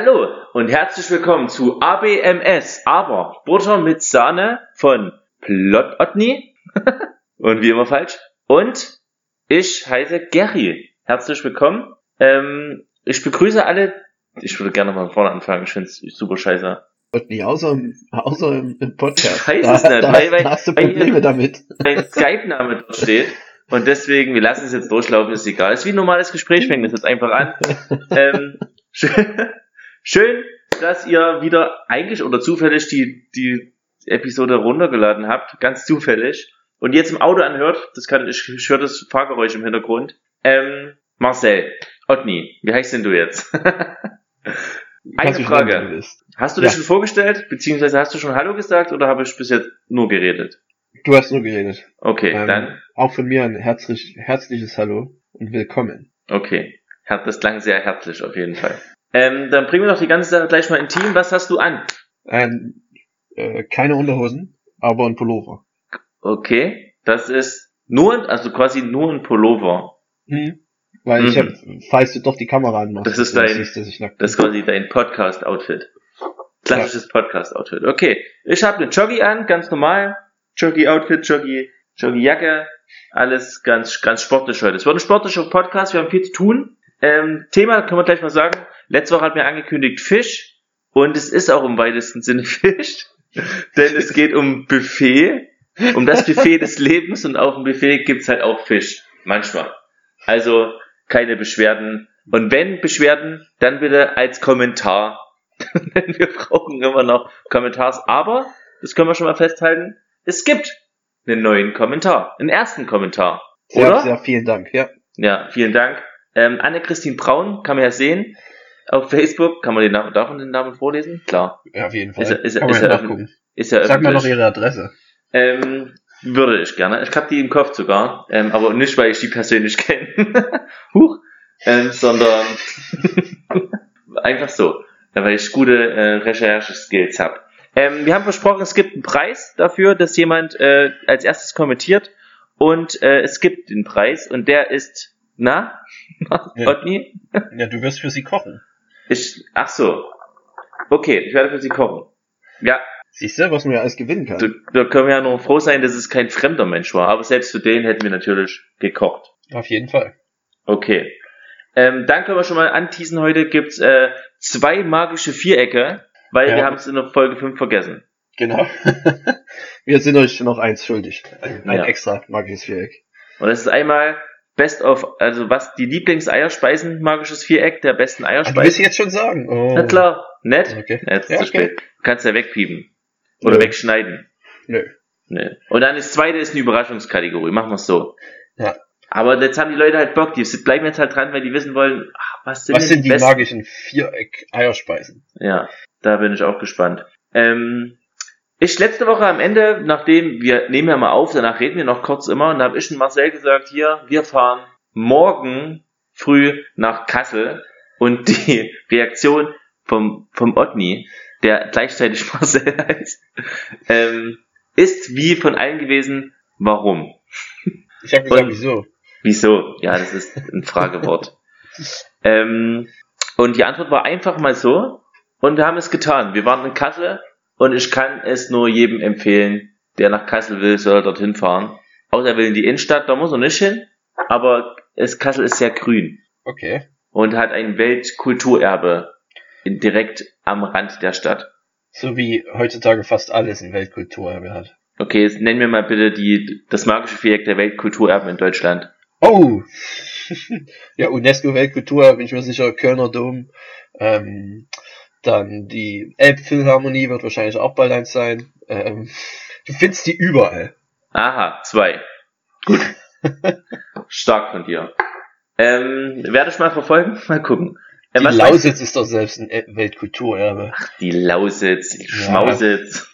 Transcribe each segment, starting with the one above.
Hallo und herzlich willkommen zu ABMS, aber Butter mit Sahne von Plot Otni. und wie immer falsch. Und ich heiße Gary. Herzlich willkommen. Ähm, ich begrüße alle. Ich würde gerne mal vorne anfangen. Ich finde es super scheiße. Otni, außer, im- außer im, im Podcast. Ich weiß da, es nicht, da, weil- weil- da hast du weil- Probleme damit. Mein Skype-Name dort steht. Und deswegen, wir lassen es jetzt durchlaufen, ist egal. Ist wie ein normales Gespräch, fängt das jetzt einfach an. ähm, schön, dass ihr wieder eigentlich oder zufällig die, die Episode runtergeladen habt, ganz zufällig. Und jetzt im Auto anhört, das kann, ich, ich höre das Fahrgeräusch im Hintergrund. Ähm, Marcel, Otni, wie heißt denn du jetzt? Eine wenn Frage. Hast du dich Ja. schon vorgestellt, beziehungsweise hast du schon Hallo gesagt oder habe ich bis jetzt nur geredet? Du hast nur geredet. Okay, Ähm, dann, Auch von mir ein herzlich, herzliches Hallo und willkommen. okay. Das klang sehr herzlich auf jeden Fall. Ähm, dann bringen wir doch die ganze Sache gleich mal intim. Was hast du an? Ähm, äh, keine Unterhosen, aber ein Pullover. Okay, das ist nur, also quasi nur ein Pullover. Hm. Weil ich Mhm. hab, falls du doch die Kamera anmachst, Das ist dein- siehst, dass ich nackt Das ist quasi dein Podcast-Outfit. Klassisches Podcast-Outfit. Okay, ich habe eine Joggy an, ganz normal. Joggy-Outfit, Joggy, Joggy-Jacke. Alles ganz, ganz sportlich heute. Es wird ein sportlicher Podcast, wir haben viel zu tun. Ähm, Thema können wir gleich mal sagen. Letzte Woche hat mir angekündigt Fisch. Und es ist auch im weitesten Sinne Fisch. Denn es geht um Buffet. Um das Buffet des Lebens und auf dem Buffet gibt's halt auch Fisch. Manchmal. Also keine Beschwerden. Und wenn Beschwerden, dann bitte als Kommentar. Denn wir brauchen immer noch Kommentars. Aber, das können wir schon mal festhalten, es gibt einen neuen Kommentar. Einen ersten Kommentar. Oder? sehr vielen Dank. Ja, Ja, vielen Dank. Ähm, Anne-Christine Braun kann man ja sehen. Auf Facebook kann man den Namen, darf man den Namen vorlesen? Klar. ja auf jeden Fall. Ist ist ist ja nachgucken. Ist ja Sag mal noch öffentlich. ihre Adresse. Ähm, würde ich gerne. Ich habe die im Kopf sogar, ähm, aber nicht, weil ich die persönlich kenne, Huch, ähm, sondern einfach so, weil ich gute äh, Recherche-Skills habe. Ähm, wir haben versprochen, es gibt einen Preis dafür, dass jemand äh, als erstes kommentiert und äh, es gibt den Preis und der ist, na, Ja. Otni? Ja, du wirst für sie kochen. Ich, ach so, okay, ich werde für Sie kochen. Ja, Siehst du, was man ja alles gewinnen kann. Da, da können wir ja nur froh sein, dass es kein fremder Mensch war. Aber selbst für den hätten wir natürlich gekocht. Auf jeden Fall. Okay. Ähm, dann können wir schon mal anteasen. Heute gibt's äh, zwei magische Vierecke, weil Ja. wir haben es in der Folge 5 vergessen. Genau. Wir sind euch noch eins schuldig. Ein, ein Ja. extra magisches Viereck. Und das ist einmal Best of, also was die Lieblingseierspeisen, magisches Viereck der besten Ah, du Eierspeisen. jetzt schon sagen. Oh. Na klar, nett. Okay. Jetzt Ja, zu okay. spät. Du kannst ja wegpiepen. Oder Nö. wegschneiden. Nö. Nee. Und dann das zweite ist eine Überraschungskategorie. Machen wir es so. Ja. Aber jetzt haben die Leute halt Bock, die bleiben jetzt halt dran, weil die wissen wollen, ach, was sind Was sind die besten- magischen Viereck-Eierspeisen? Ja, da bin ich auch gespannt. Ähm, ich letzte Woche am Ende, nachdem wir nehmen ja mal auf, danach reden wir noch kurz immer, und da habe ich und Marcel gesagt, hier, wir fahren morgen früh nach Kassel und die Reaktion vom, vom Otni, der gleichzeitig Marcel heißt, ähm, ist wie von allen gewesen, warum? Ich habe gesagt, Und- wieso? Wieso? Ja, das ist ein Fragewort. ähm, und die Antwort war einfach mal so. Und wir haben es getan. Wir waren in Kassel und ich kann es nur jedem empfehlen, der nach Kassel will, soll er dorthin fahren. Außer er will in die Innenstadt, da muss er nicht hin. Aber es, Kassel ist sehr grün Okay. und hat ein Weltkulturerbe in, direkt am Rand der Stadt. So wie heutzutage fast alles ein Weltkulturerbe hat. Okay, jetzt nennen wir mal bitte die, das magische Viereck der Weltkulturerben in Deutschland. Oh! ja, UNESCO-Weltkulturerbe, bin ich mir sicher, Kölner Dom. Ähm, dann die Elbphilharmonie wird wahrscheinlich auch bald eins sein. Ähm, du findest die überall. Aha, zwei. Gut. Stark von dir. Ähm, werde ich mal verfolgen? Mal gucken. Äh, Die Lausitz ist doch selbst ein El- Weltkulturerbe. du? Die Lausitz, die Ja. Schmausitz.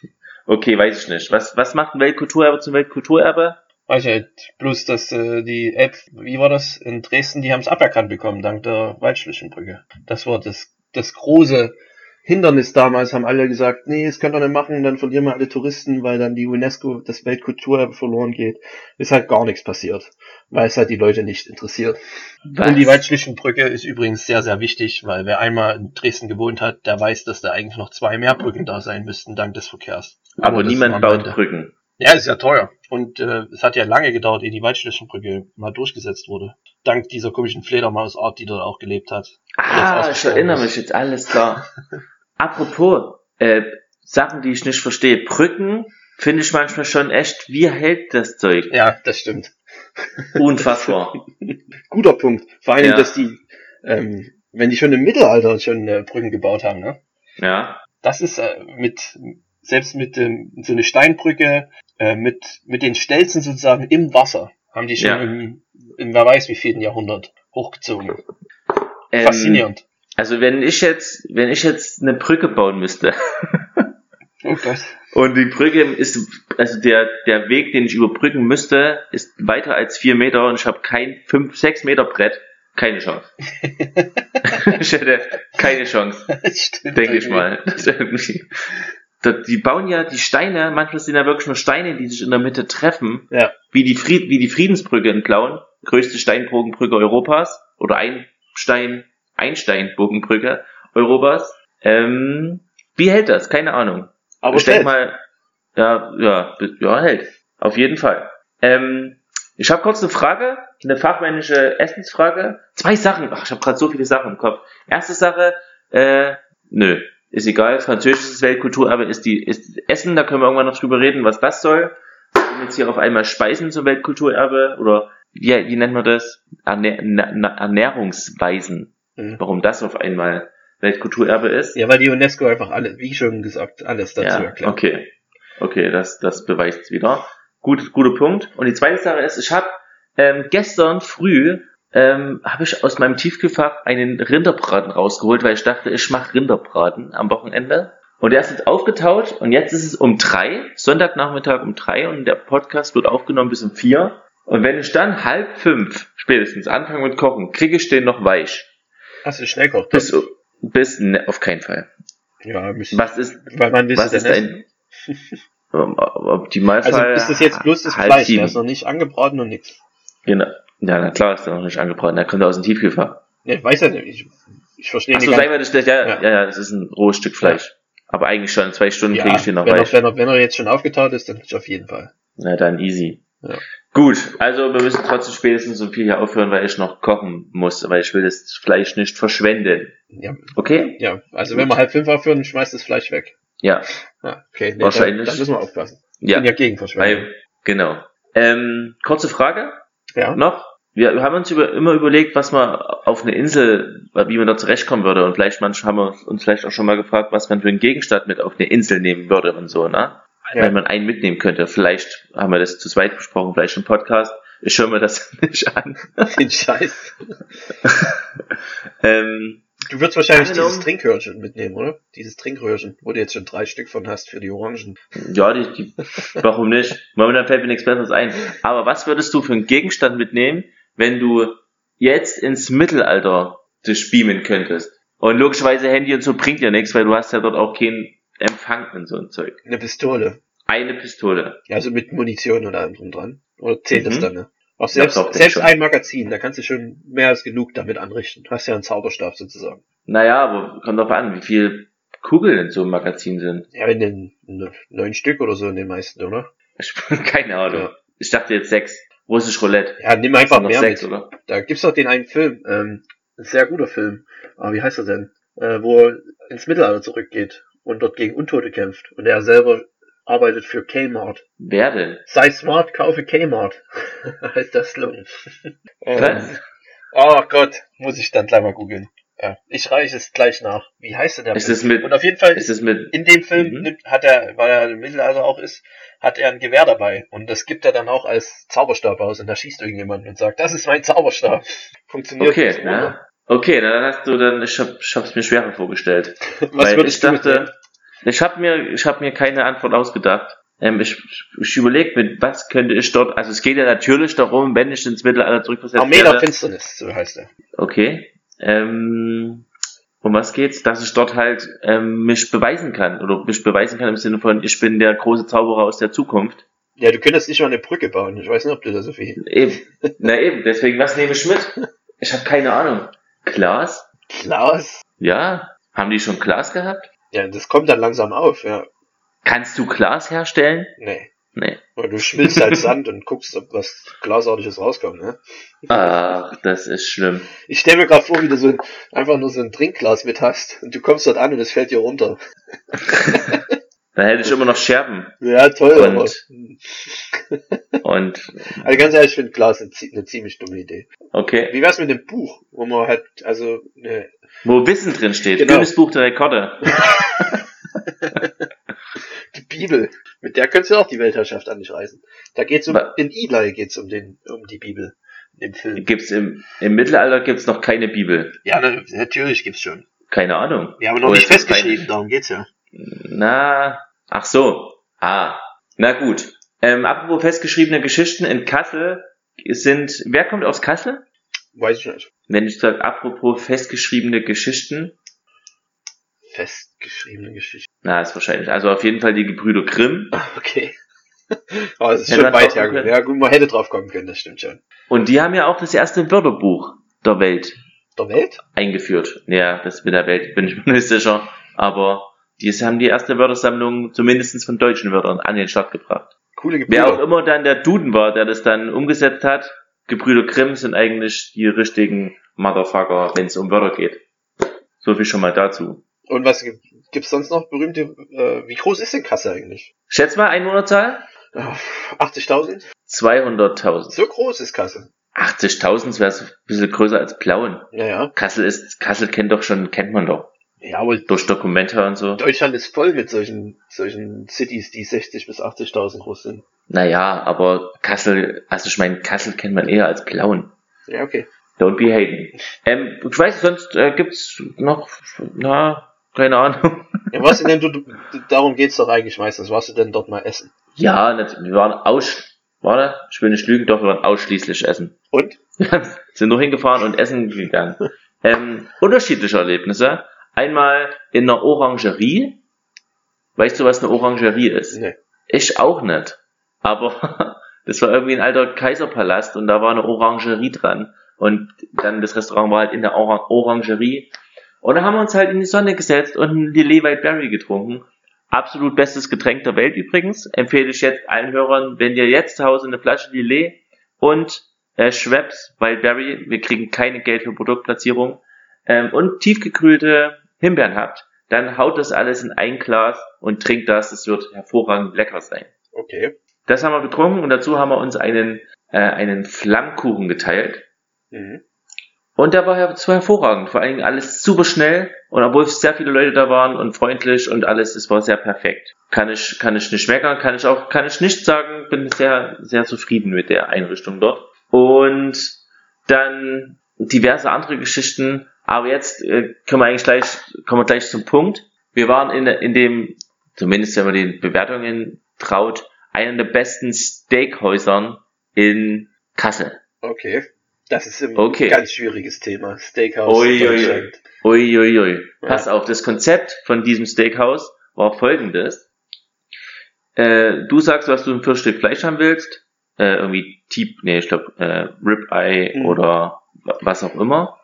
Okay, weiß ich nicht. Was, was macht ein Weltkulturerbe zum Weltkulturerbe? Weiß ich halt bloß, dass äh, die Elb, wie war das in Dresden, die haben es aberkannt bekommen, dank der Waldschlüsselbrücke. Das war das, das große Hindernis damals, haben alle gesagt, nee, das könnt ihr nicht machen, dann verlieren wir alle Touristen, weil dann die UNESCO, das Weltkulturerbe verloren geht. Ist halt gar nichts passiert, weil es halt die Leute nicht interessiert. Was? Und die Waldschlichtenbrücke ist übrigens sehr, sehr wichtig, weil wer einmal in Dresden gewohnt hat, der weiß, dass da eigentlich noch zwei mehr Brücken da sein müssten, dank des Verkehrs. Aber das niemand am baut Ende. Brücken. Ja, ist ja teuer. Und äh, es hat ja lange gedauert, ehe die Waldschlichtenbrücke mal durchgesetzt wurde. Dank dieser komischen Fledermausart, die dort auch gelebt hat. Ah, ich erinnere mich jetzt, alles klar. Apropos, äh, Sachen, die ich nicht verstehe. Brücken finde ich manchmal schon echt, wie hält das Zeug? Ja, das stimmt. Unfassbar. Guter Punkt. Vor allem, Ja. dass die, ähm, wenn die schon im Mittelalter schon äh, Brücken gebaut haben, ne? ja. Das ist äh, mit, selbst mit ähm, so eine Steinbrücke, äh, mit, mit den Stelzen sozusagen im Wasser, haben die schon Ja. im, im wer weiß wie vielen Jahrhundert hochgezogen. Ähm, Faszinierend. Also wenn ich jetzt, wenn ich jetzt eine Brücke bauen müsste Oh Gott. und die Brücke ist, also der, der Weg, den ich überbrücken müsste, ist weiter als vier Meter und ich habe kein fünf, sechs Meter Brett, keine Chance. ich hätte keine Chance. Stimmt denke ich mal. Die bauen ja die Steine, manchmal sind ja wirklich nur Steine, die sich in der Mitte treffen, Ja. wie die, Fried, wie die Friedensbrücke in Plauen, größte Steinbogenbrücke Europas, oder ein Stein, Einsteinbogenbrücke Europas. Ähm, wie hält das? Keine Ahnung. Aber ich denke mal, ja, ja, ja, hält. Auf jeden Fall. Ähm, ich habe kurz eine Frage, eine fachmännische Essensfrage. Zwei Sachen. Ach, ich habe gerade so viele Sachen im Kopf. Erste Sache, äh, nö, ist egal. Französisches Weltkulturerbe ist die ist Essen. Da können wir irgendwann noch drüber reden, was das soll. Wir jetzt hier auf einmal Speisen zum Weltkulturerbe oder wie, wie nennt man das? Na, Ernährungsweisen. Mhm. Warum das auf einmal Weltkulturerbe ist? Ja, weil die UNESCO einfach alle, wie schon gesagt, alles dazu Ja, erklärt. okay. Okay, das, das beweist es wieder. Gut, guter Punkt. Und die zweite Sache ist, ich habe ähm, gestern früh ähm, habe ich aus meinem Tiefkühlfach einen Rinderbraten rausgeholt, weil ich dachte, ich mache Rinderbraten am Wochenende. Und der ist jetzt aufgetaut und jetzt ist es um drei, Sonntagnachmittag um drei und der Podcast wird aufgenommen bis um vier. Und wenn ich dann halb fünf spätestens anfange mit Kochen, kriege ich den noch weich. Hast du Schnellkoch? Bis, bis, ne, auf keinen Fall. Ja, müssen, Was ist, weil man was ist ein ähm, Optimalfall? Also ist das jetzt bloß das Fleisch, sieben. der ist noch nicht angebraten und nix. Genau. Ja, na klar ist der noch nicht angebraten. Der kommt aus dem Tiefkühlfach. Ne, ich weiß ja nicht. Ich, ich verstehe Achso, nicht. sagen wir das gleich. Ja, Ja. ja, ja, das ist ein rohes Stück Fleisch. Aber eigentlich schon in zwei Stunden kriege ich den noch wenn, er, weich. wenn, er, wenn er jetzt schon aufgetaut ist, dann auf jeden Fall. Na dann easy. Ja. Gut, also wir müssen trotzdem spätestens um vier hier aufhören, weil ich noch kochen muss, weil ich will das Fleisch nicht verschwenden. Ja, Okay? ja. also wenn wir halb fünf aufhören, schmeißt das Fleisch weg. Ja. Ja, okay. Nee, Wahrscheinlich. Dann, dann müssen wir aufpassen. Ich Ja. bin ja gegen Verschwendung. Genau. Ähm, kurze Frage Ja. noch. Wir haben uns über, immer überlegt, was man auf eine Insel, wie man da zurechtkommen würde. Und vielleicht manchmal haben wir uns vielleicht auch schon mal gefragt, was man für einen Gegenstand mit auf eine Insel nehmen würde und so, ne? Ja. Wenn man einen mitnehmen könnte. Vielleicht haben wir das zu zweit besprochen, vielleicht im Podcast. Ich höre mir das nicht an. Den Scheiß. ähm, Du würdest wahrscheinlich dieses Trinkröhrchen mitnehmen, oder? Dieses Trinkröhrchen, wo du jetzt schon drei Stück von hast für die Orangen. ja, die, die, warum nicht? Momentan fällt mir nichts Besseres ein. Aber was würdest du für einen Gegenstand mitnehmen, wenn du jetzt ins Mittelalter dich beamen könntest? Und logischerweise Handy und so bringt dir nichts, weil du hast ja dort auch keinen Empfang und so ein Zeug. Eine Pistole. Eine Pistole. Also mit Munition oder allem drum dran. Oder zählt das Mhm. dann, ne? Auch selbst, Ja, doch, selbst ein Magazin, da kannst du schon mehr als genug damit anrichten. Du hast ja einen Zauberstab sozusagen. Naja, aber kommt drauf an, wie viel Kugeln in so einem Magazin sind. Ja, in den ne- neun Stück oder so in den meisten, oder? Keine Ahnung. Ja. Ich dachte jetzt sechs. Russisch Roulette. Ja, nimm einfach noch mehr sechs, mit. oder? Da gibt's doch den einen Film, ähm, ein sehr guter Film. Aber wie heißt er denn? Äh, wo er ins Mittelalter zurückgeht und dort gegen Untote kämpft. Und er selber arbeitet für Kmart. Wer denn? Sei smart, kaufe Kmart. heißt das Slogan. Was? Oh Gott, muss ich dann gleich mal googeln. Ja, ich reiche es gleich nach. Wie heißt denn der Ist Film? das mit, Und auf jeden Fall ist das mit, in dem Film Mhm. hat er, weil er im Mittelalter auch ist, hat er ein Gewehr dabei. Und das gibt er dann auch als Zauberstab aus. Und da schießt irgendjemand und sagt, das ist mein Zauberstab. Funktioniert. okay, nicht, ja. Okay, na, dann hast du dann, ich hab, ich hab's mir schwerer vorgestellt. Was Weil würdest ich du dachte, mitnehmen? Ich habe mir, ich habe mir keine Antwort ausgedacht. Ähm, ich ich überlege, mit was könnte ich dort, also es geht ja natürlich darum, wenn ich ins Mittelalter zurückversetzt Armee der. Finsternis, so heißt er. Okay. Ähm, um was geht's? Dass ich dort halt ähm, mich beweisen kann. Oder mich beweisen kann im Sinne von, ich bin der große Zauberer aus der Zukunft. Ja, du könntest nicht mal eine Brücke bauen. Ich weiß nicht, ob du da so viel. Eben. Na eben, deswegen, was nehme ich mit? Ich habe keine Ahnung. Glas? Glas? Ja. Haben die schon Glas gehabt? Ja, das kommt dann langsam auf, ja. Kannst du Glas herstellen? Nee. Nee. Weil du schmilzt halt Sand und guckst, ob was Glasartiges rauskommt, ne? Ach, das ist schlimm. Ich stell mir gerade vor, wie du so ein, einfach nur so ein Trinkglas mit hast und du kommst dort an und es fällt dir runter. Da hätte ich immer noch Scherben. Ja, toll, Und-. Und, Also ganz ehrlich, ich finde Glas eine, zie- eine ziemlich dumme Idee. okay. Wie wär's mit dem Buch, wo man halt, also, ne, Wo Wissen drin steht. Genau. Guinness Buch der Rekorde. die Bibel, mit der könntest du auch die Weltherrschaft an dich reißen. Da geht's um, in Eli geht's um den, um die Bibel. Im Film. Gibt's im, im Mittelalter gibt's noch keine Bibel. Ja, na, natürlich gibt's schon. Keine Ahnung. Ja, aber noch Oder nicht festgeschrieben, darum geht's ja. Na, ach so. Ah, na gut. Ähm, apropos festgeschriebene Geschichten in Kassel sind, wer kommt aus Kassel? Weiß ich nicht. Wenn ich sage, apropos festgeschriebene Geschichten, Festgeschriebene Geschichte. na, ist wahrscheinlich, also auf jeden Fall die Gebrüder Grimm. Okay. Aber es ist Hätte schon weit hergekommen. kommen Ja, gut, man hätte drauf kommen können, das stimmt schon. Und die haben ja auch das erste Wörterbuch der Welt Der Welt? eingeführt. Ja, das mit der Welt bin ich mir nicht sicher. Aber die haben die erste Wörtersammlung zumindest von deutschen Wörtern an den Start gebracht. Coole Wer auch Gebrüder. immer dann der Duden war, der das dann umgesetzt hat, Gebrüder Grimm sind eigentlich die richtigen Motherfucker, wenn es um Wörter geht. So viel schon mal dazu. Und was gibt- gibt's sonst noch berühmte, äh, wie groß ist denn Kasse eigentlich? Schätz mal Einwohnerzahl? Ah, 80.000? 200.000. So groß ist Kasse. 80.000 wäre ein bisschen größer als Plauen. Ja, ja. Kassel ist, Kassel kennt doch schon, kennt man doch. Ja, aber Durch Dokumente und so. Deutschland ist voll mit solchen, solchen Cities, die 60 bis 80.000 groß sind. Naja, aber Kassel, also ich meine, Kassel kennt man eher als Plauen. Ja, okay. Don't be hating. Ähm, ich weiß, sonst äh, gibt's noch, na, keine Ahnung. Ja, was denn du, du, darum geht's doch eigentlich meistens. Warst du denn dort mal essen? Ja, wir waren aus, warte, ich will nicht lügen, doch, wir waren ausschließlich essen. Und? Sind nur hingefahren und essen gegangen. Ähm, unterschiedliche Erlebnisse. Einmal in einer Orangerie. Weißt du, was eine Orangerie ist? Nee. Ich auch nicht. Aber das war irgendwie ein alter Kaiserpalast und da war eine Orangerie dran. Und dann das Restaurant war halt in der Orang Orangerie. Und da haben wir uns halt in die Sonne gesetzt und ein Lillet White Berry getrunken. Absolut bestes Getränk der Welt übrigens. Empfehle ich jetzt allen Hörern, wenn ihr jetzt zu Hause eine Flasche Lillet und äh, Schweppes White Berry, wir kriegen keine Geld für Produktplatzierung, ähm, und tiefgekühlte Himbeeren habt, dann haut das alles in ein Glas und trinkt das. Es wird hervorragend lecker sein. Okay. Das haben wir getrunken und dazu haben wir uns einen, äh, einen Flammkuchen geteilt. Mhm. Und der war, das war hervorragend. Vor allen Dingen alles super schnell. Und obwohl sehr viele Leute da waren und freundlich und alles, es war sehr perfekt. Kann ich, kann ich nicht meckern, kann ich auch, kann ich nicht sagen, bin sehr, sehr zufrieden mit der Einrichtung dort. Und dann diverse andere Geschichten. Aber jetzt äh, können wir eigentlich gleich, kommen wir gleich zum Punkt. Wir waren in, in dem, zumindest wenn man den Bewertungen traut, einer der besten Steakhäusern in Kassel. Okay. Das ist ein Okay. ganz schwieriges Thema. Steakhouse Ui, ui, ui. Uiuiui. Ui. Ja. Pass auf, das Konzept von diesem Steakhouse war folgendes. Äh, du sagst, was du für ein Stück Fleisch haben willst. Äh, irgendwie Teep, nee, ich glaube äh, Ribeye Mhm. oder wa- was auch immer.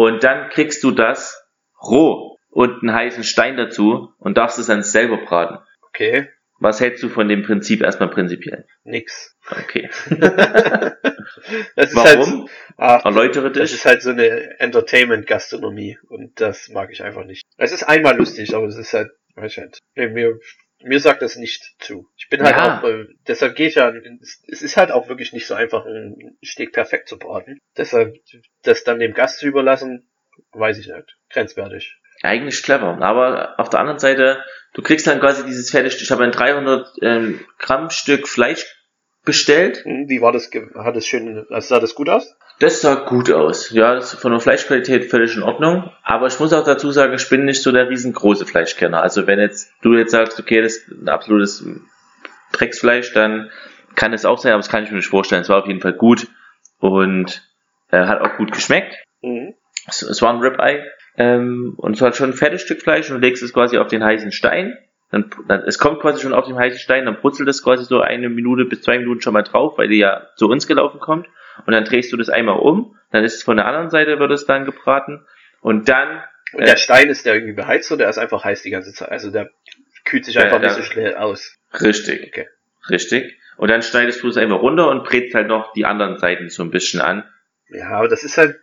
Und dann kriegst du das roh und einen heißen Stein dazu und darfst es dann selber braten. Okay. Was hältst du von dem Prinzip erstmal prinzipiell? Nix. Okay. das ist Warum? halt, ach, Erläutere das dich. ist halt so eine Entertainment-Gastronomie und das mag ich einfach nicht. Es ist einmal lustig, aber es ist halt, weiß ich halt, mir, mir sagt das nicht zu. Ich bin halt Ja. auch, äh, deshalb gehe ich ja, es ist halt auch wirklich nicht so einfach, ein Steak perfekt zu braten. Deshalb, das dann dem Gast zu überlassen, weiß ich nicht. Grenzwertig. Eigentlich clever. Aber auf der anderen Seite, du kriegst dann quasi dieses fertig, ich habe ein 300 ähm, Gramm Stück Fleisch bestellt. Hm, Wie war das, hat es schön, also sah das gut aus? Das sah gut aus. Ja, das von der Fleischqualität völlig in Ordnung. Aber ich muss auch dazu sagen, ich bin nicht so der riesengroße Fleischkenner. Also wenn jetzt du jetzt sagst, okay, das ist ein absolutes Drecksfleisch, dann kann es auch sein, aber das kann ich mir nicht vorstellen. Es war auf jeden Fall gut und äh, hat auch gut geschmeckt. Mhm. Es, es war ein Ribeye. Ähm, und zwar schon ein fettes Stück Fleisch und legst es quasi auf den heißen Stein. Dann, dann, es kommt quasi schon auf den heißen Stein, dann brutzelt es quasi so eine Minute bis zwei Minuten schon mal drauf, weil die ja zu uns gelaufen kommt. Und dann drehst du das einmal um, dann ist es von der anderen Seite wird es dann gebraten. Und dann. Und der äh, Stein ist der irgendwie beheizt oder der ist einfach heiß die ganze Zeit? Also der kühlt sich einfach ja, nicht so schnell aus. Richtig. Okay. Richtig. Und dann schneidest du es einfach runter und brätst halt noch die anderen Seiten so ein bisschen an. Ja, aber das ist halt,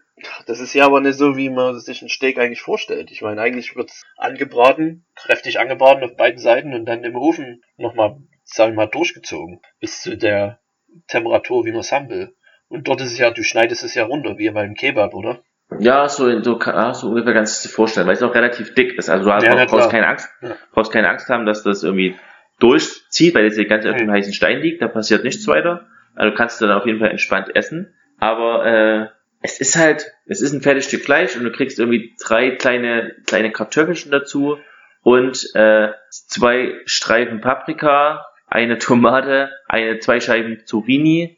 das ist ja aber nicht so, wie man sich ein Steak eigentlich vorstellt. Ich meine, eigentlich wird's angebraten, kräftig angebraten auf beiden Seiten und dann im Ofen nochmal, sagen wir mal, durchgezogen. Bis zu der Temperatur, wie man es haben will. Und dort ist es ja, du schneidest es ja runter, wie beim Kebab, oder? Ja, so, so, so ungefähr kannst du dir vorstellen, weil es auch relativ dick ist. Also du hast, ja, brauchst, keine Angst, ja. brauchst keine Angst haben, dass das irgendwie durchzieht, weil jetzt die ganze auf dem heißen Stein liegt, da passiert nichts weiter. Also kannst du dann auf jeden Fall entspannt essen. Aber äh, es ist halt, es ist ein fettes Stück Fleisch und du kriegst irgendwie drei kleine, kleine Kartoffelchen dazu und äh, zwei Streifen Paprika, eine Tomate, eine, zwei Scheiben Zucchini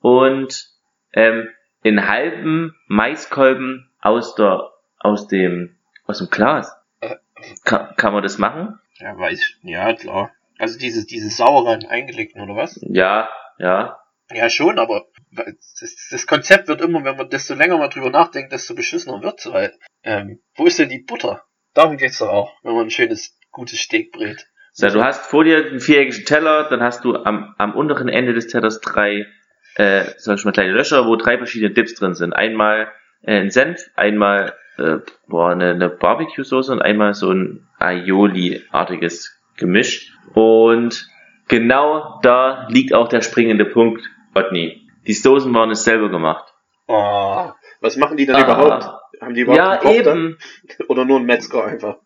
und ähm, einen halben Maiskolben aus der, aus dem, aus dem Glas. Äh, kann, man das machen? Ja, weiß, ja, klar. Also dieses, dieses sauren eingelegten, oder was? Ja, ja. Ja, schon, aber das, das Konzept wird immer, wenn man desto länger mal drüber nachdenkt, desto beschissener wird's, weil, ähm, wo ist denn die Butter? Darum geht's doch auch, wenn man ein schönes, gutes Steak brät. So, du hast vor dir einen viereckigen Teller, dann hast du am, am unteren Ende des Tellers drei, äh, sag ich mal, kleine Löcher, wo drei verschiedene Dips drin sind. Einmal äh, ein Senf, einmal äh, boah, eine, eine Barbecue-Soße und einmal so ein Aioli-artiges Gemisch. Und genau da liegt auch der springende Punkt, Otni. Die Soßen waren es selber gemacht. Oh, was machen die denn ah. überhaupt? Haben die überhaupt ja, eben. Dann? Oder nur ein Metzger einfach?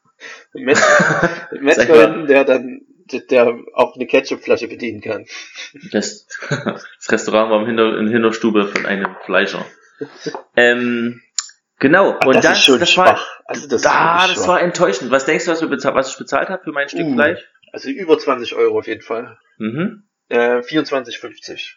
Ein Metzger, der dann der auch eine Ketchupflasche bedienen kann. Das, das Restaurant war im Hinter, in Hinterstube von einem Fleischer. Ähm, genau. Ach, und das, das, ist schon das schwach. war, also das, da, das war enttäuschend. Was denkst du, was, du bezahlt, was ich bezahlt habe für mein Stück uh, Fleisch? Also über 20 Euro auf jeden Fall. Mhm. Äh, 24,50.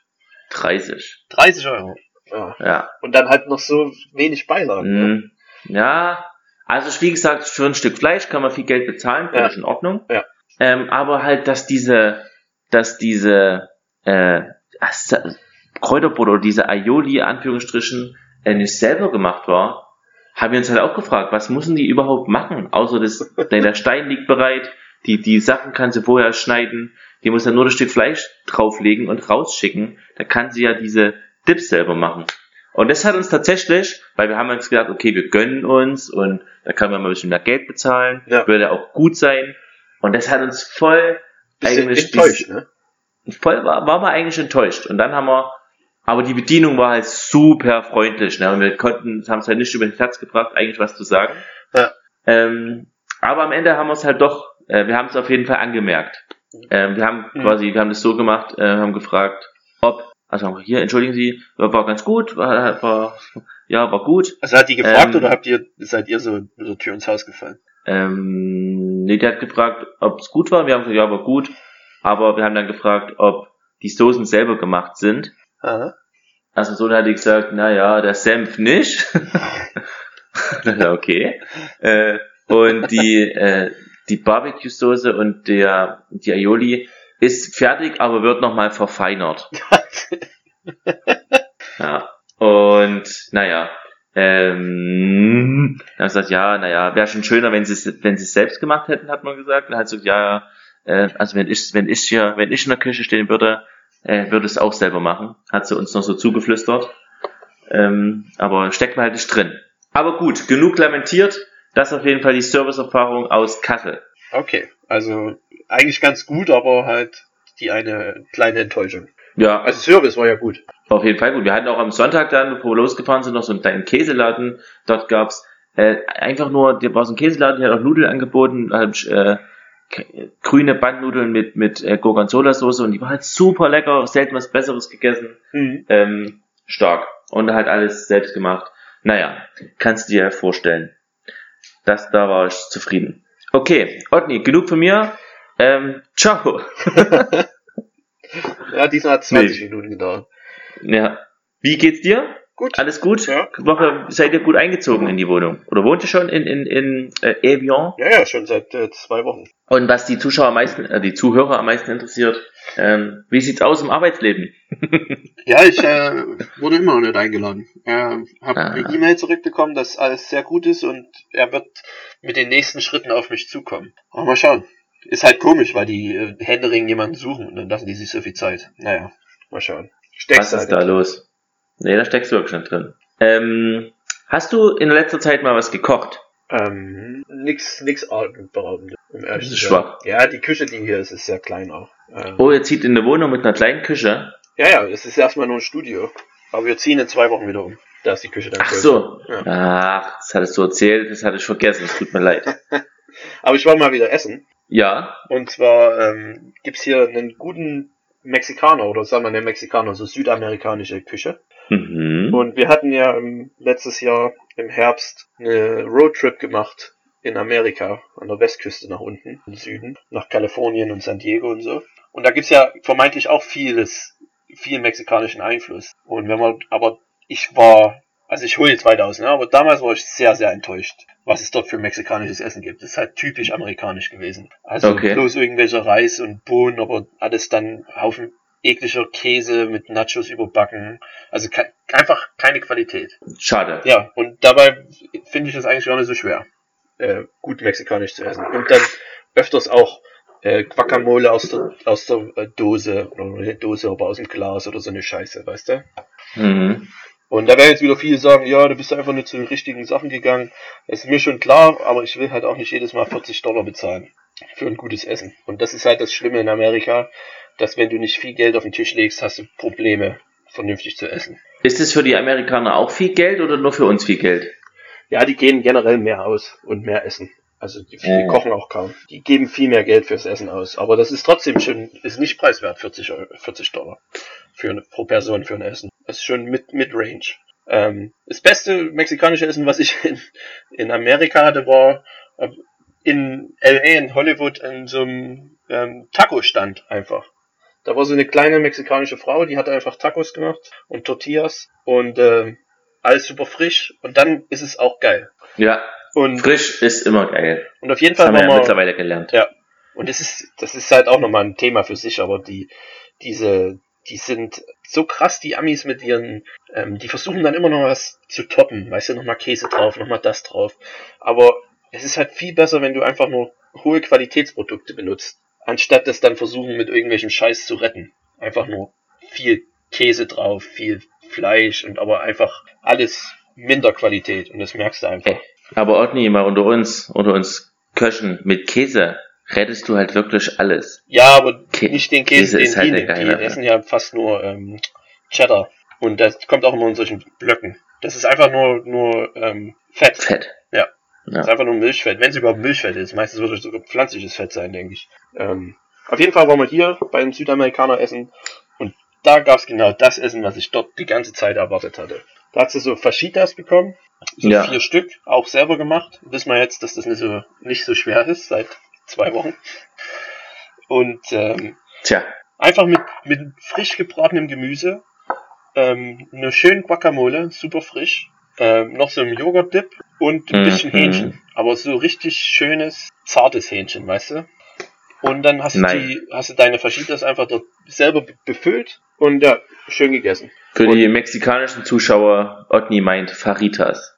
30. 30 Euro. Ja. ja. Und dann halt noch so wenig Beilagen. Mhm. Ne? Ja. Also wie gesagt, für ein Stück Fleisch kann man viel Geld bezahlen, finde ja. ich in Ordnung. Ja. Ähm, aber halt, dass diese, dass diese äh, Kräuterbrot oder diese Aioli, Anführungsstrichen, äh, nicht selber gemacht war, haben wir uns halt auch gefragt, was müssen die überhaupt machen? Außer das, der Stein liegt bereit, die, die Sachen kann sie vorher schneiden, die muss dann nur das Stück Fleisch drauflegen und rausschicken. Da kann sie ja diese Dips selber machen. Und das hat uns tatsächlich, weil wir haben uns gedacht, okay, wir gönnen uns und da kann man mal ein bisschen mehr Geld bezahlen, ja. würde auch gut sein. Und das hat uns voll Bisschen eigentlich enttäuscht, ne? Voll war, war man eigentlich enttäuscht. Und dann haben wir, aber die Bedienung war halt super freundlich, ne? Und wir konnten, haben es halt nicht über den Herz gebracht, eigentlich was zu sagen. Ja. Ähm, aber am Ende haben wir es halt doch, äh, wir haben es auf jeden Fall angemerkt. Ähm, wir haben mhm. quasi, wir haben das so gemacht, äh, haben gefragt, ob, also hier, entschuldigen Sie, war ganz gut, war, war ja, war gut. Also hat die gefragt ähm, oder habt ihr, seid ihr so der Tür ins Haus gefallen? Ähm, nee, der hat gefragt, ob es gut war. Wir haben gesagt, ja, war gut. Aber wir haben dann gefragt, ob die Soßen selber gemacht sind. Aha. Also so hat die gesagt, na ja, der Senf nicht. okay. Äh, und die, äh, die Barbecue-Soße und der, die Aioli ist fertig, aber wird nochmal verfeinert. ja. Und naja, ähm, dann hat gesagt, ja, naja, wäre schon schöner, wenn sie es wenn sie es selbst gemacht hätten, hat man gesagt. Dann hat gesagt, ja, äh, also wenn ich wenn ich hier wenn ich in der Küche stehen würde, äh, würde es auch selber machen. Hat sie uns noch so zugeflüstert. Ähm, aber steckt man halt nicht drin. Aber gut, genug lamentiert. Das ist auf jeden Fall die Serviceerfahrung aus Kassel. Okay, also eigentlich ganz gut, aber halt die eine kleine Enttäuschung. Ja. Also Service war ja gut. Auf jeden Fall gut. Wir hatten auch am Sonntag dann, bevor wir losgefahren sind, noch so einen kleinen Käseladen. Dort gab's äh, einfach nur, der war so ein Käseladen, der hat auch Nudeln angeboten, halt, äh, grüne Bandnudeln mit, mit äh, Gorgonzola-Soße und die war halt super lecker, selten was Besseres gegessen. Mhm. Ähm, stark. Und halt alles selbst gemacht. Naja, kannst du dir vorstellen. Das, da war ich zufrieden. Okay, Otni, genug von mir. Ähm, ciao. ja, dieser hat 20 nee. Minuten gedauert. Ja. Wie geht's dir? Gut. Alles gut? Ja. Woche seid ihr gut eingezogen in die Wohnung? Oder wohnt ihr schon in, in, in äh, Evian? Ja, ja, schon seit äh, zwei Wochen. Und was die Zuschauer am meisten, äh, die Zuhörer am meisten interessiert, ähm, wie sieht's aus im Arbeitsleben? Ja, ich äh, wurde immer noch nicht eingeladen. Er habe Ah. eine E-Mail zurückbekommen, dass alles sehr gut ist und er wird mit den nächsten Schritten auf mich zukommen. Aber mal schauen. Ist halt komisch, weil die äh, Händering jemanden suchen und dann lassen die sich so viel Zeit. Naja, mal schauen. Steckst Was ist da los? Nee, da steckst du wirklich schon drin. Ähm, hast du in letzter Zeit mal was gekocht? Ähm, nix, nix atemberaubendes. Um ehrlich Das ist schwach. Ja, die Küche, die hier ist, ist sehr klein auch. Ähm, Oh, ihr zieht in eine Wohnung mit einer kleinen Küche. Ja, ja, es ist erstmal nur ein Studio. Aber wir ziehen in zwei Wochen wieder um. Da ist die Küche dann Ach größer. so. Ja. Ach, das hattest du erzählt, das hatte ich vergessen, es tut mir leid. Aber ich war mal wieder essen. Ja, Und zwar ähm, gibt's hier einen guten Mexikaner oder sagen wir einen Mexikaner, so südamerikanische Küche. Mhm. Und wir hatten ja ähm, letztes Jahr im Herbst eine Roadtrip gemacht in Amerika, an der Westküste nach unten, im Süden, nach Kalifornien und San Diego und so. Und da gibt's ja vermeintlich auch vieles, viel mexikanischen Einfluss. Und wenn man, aber ich war, also ich hole jetzt weiter aus, ne? aber damals war ich sehr, sehr enttäuscht, was es dort für mexikanisches Essen gibt. Das ist halt typisch amerikanisch gewesen. Also Okay. bloß irgendwelcher Reis und Bohnen, aber alles dann Haufen ekliger Käse mit Nachos überbacken. Also ke einfach keine Qualität. schade. Ja, und dabei finde ich es eigentlich gar nicht so schwer, äh, gut mexikanisch zu essen. Und dann öfters auch äh, Guacamole aus der, aus der äh, Dose, oder nicht Dose, aber aus dem Glas oder so eine Scheiße, weißt du? Mhm. Und da werden jetzt wieder viele sagen, ja, du bist einfach nicht zu den richtigen Sachen gegangen. Das ist mir schon klar, aber ich will halt auch nicht jedes Mal 40 Dollar bezahlen für ein gutes Essen. Und das ist halt das Schlimme in Amerika, dass wenn du nicht viel Geld auf den Tisch legst, hast du Probleme, vernünftig zu essen. Ist es für die Amerikaner auch viel Geld oder nur für uns viel Geld? Ja, die gehen generell mehr aus und mehr essen. Also die, die Mhm. kochen auch kaum. Die geben viel mehr Geld fürs Essen aus. Aber das ist trotzdem schon, ist nicht preiswert, 40, Euro, 40 Dollar für eine, pro Person für ein Essen. Das ist schon mit, mit Range. Ähm, das beste mexikanische Essen, was ich in, in Amerika hatte, war äh, in LA, in Hollywood, in so einem ähm, Taco-Stand einfach. Da war so eine kleine mexikanische Frau, die hat einfach Tacos gemacht und Tortillas und äh, alles super frisch und dann ist es auch geil. Ja, Und, frisch ist immer geil. und auf jeden Das Fall haben wir ja mittlerweile gelernt. ja. Und das ist, das ist halt auch nochmal ein Thema für sich, aber die, diese, die sind so krass, die Amis mit ihren, ähm, die versuchen dann immer noch was zu toppen, weißt du, nochmal Käse drauf, nochmal das drauf. Aber es ist halt viel besser, wenn du einfach nur hohe Qualitätsprodukte benutzt, anstatt das dann versuchen mit irgendwelchem Scheiß zu retten. Einfach nur viel Käse drauf, viel Fleisch und aber einfach alles minder Qualität und das merkst du einfach. Aber Otni, mal unter uns, unter uns Köchen mit Käse, rettest du halt wirklich alles. Ja, aber Kä- nicht den Käse, Käse den ist halt die. Die essen ja fast nur ähm, Cheddar. Und das kommt auch immer in solchen Blöcken. Das ist einfach nur, nur ähm, Fett. Fett. Ja. Das ist einfach nur Milchfett. Wenn es überhaupt Milchfett ist. Meistens wird es sogar pflanzliches Fett sein, denke ich. Ähm, auf jeden Fall waren wir hier beim Südamerikaner essen. Und da gab es genau das Essen, was ich dort die ganze Zeit erwartet hatte. Da hat sie so Faschitas bekommen. So Ja. vier Stück, auch selber gemacht. Wissen wir jetzt, dass das nicht so, nicht so schwer ist, seit zwei Wochen. Und ähm, Tja, Einfach mit, mit frisch gebratenem Gemüse, ähm, eine schöne Guacamole, super frisch, ähm, noch so ein Joghurt-Dip und ein Mhm. bisschen Hähnchen. Aber so richtig schönes, zartes Hähnchen, weißt du? Und dann hast du Nein. die, hast du deine Fajitas einfach dort selber be- befüllt und ja, schön gegessen. für die mexikanischen Zuschauer, Otni meint Faritas.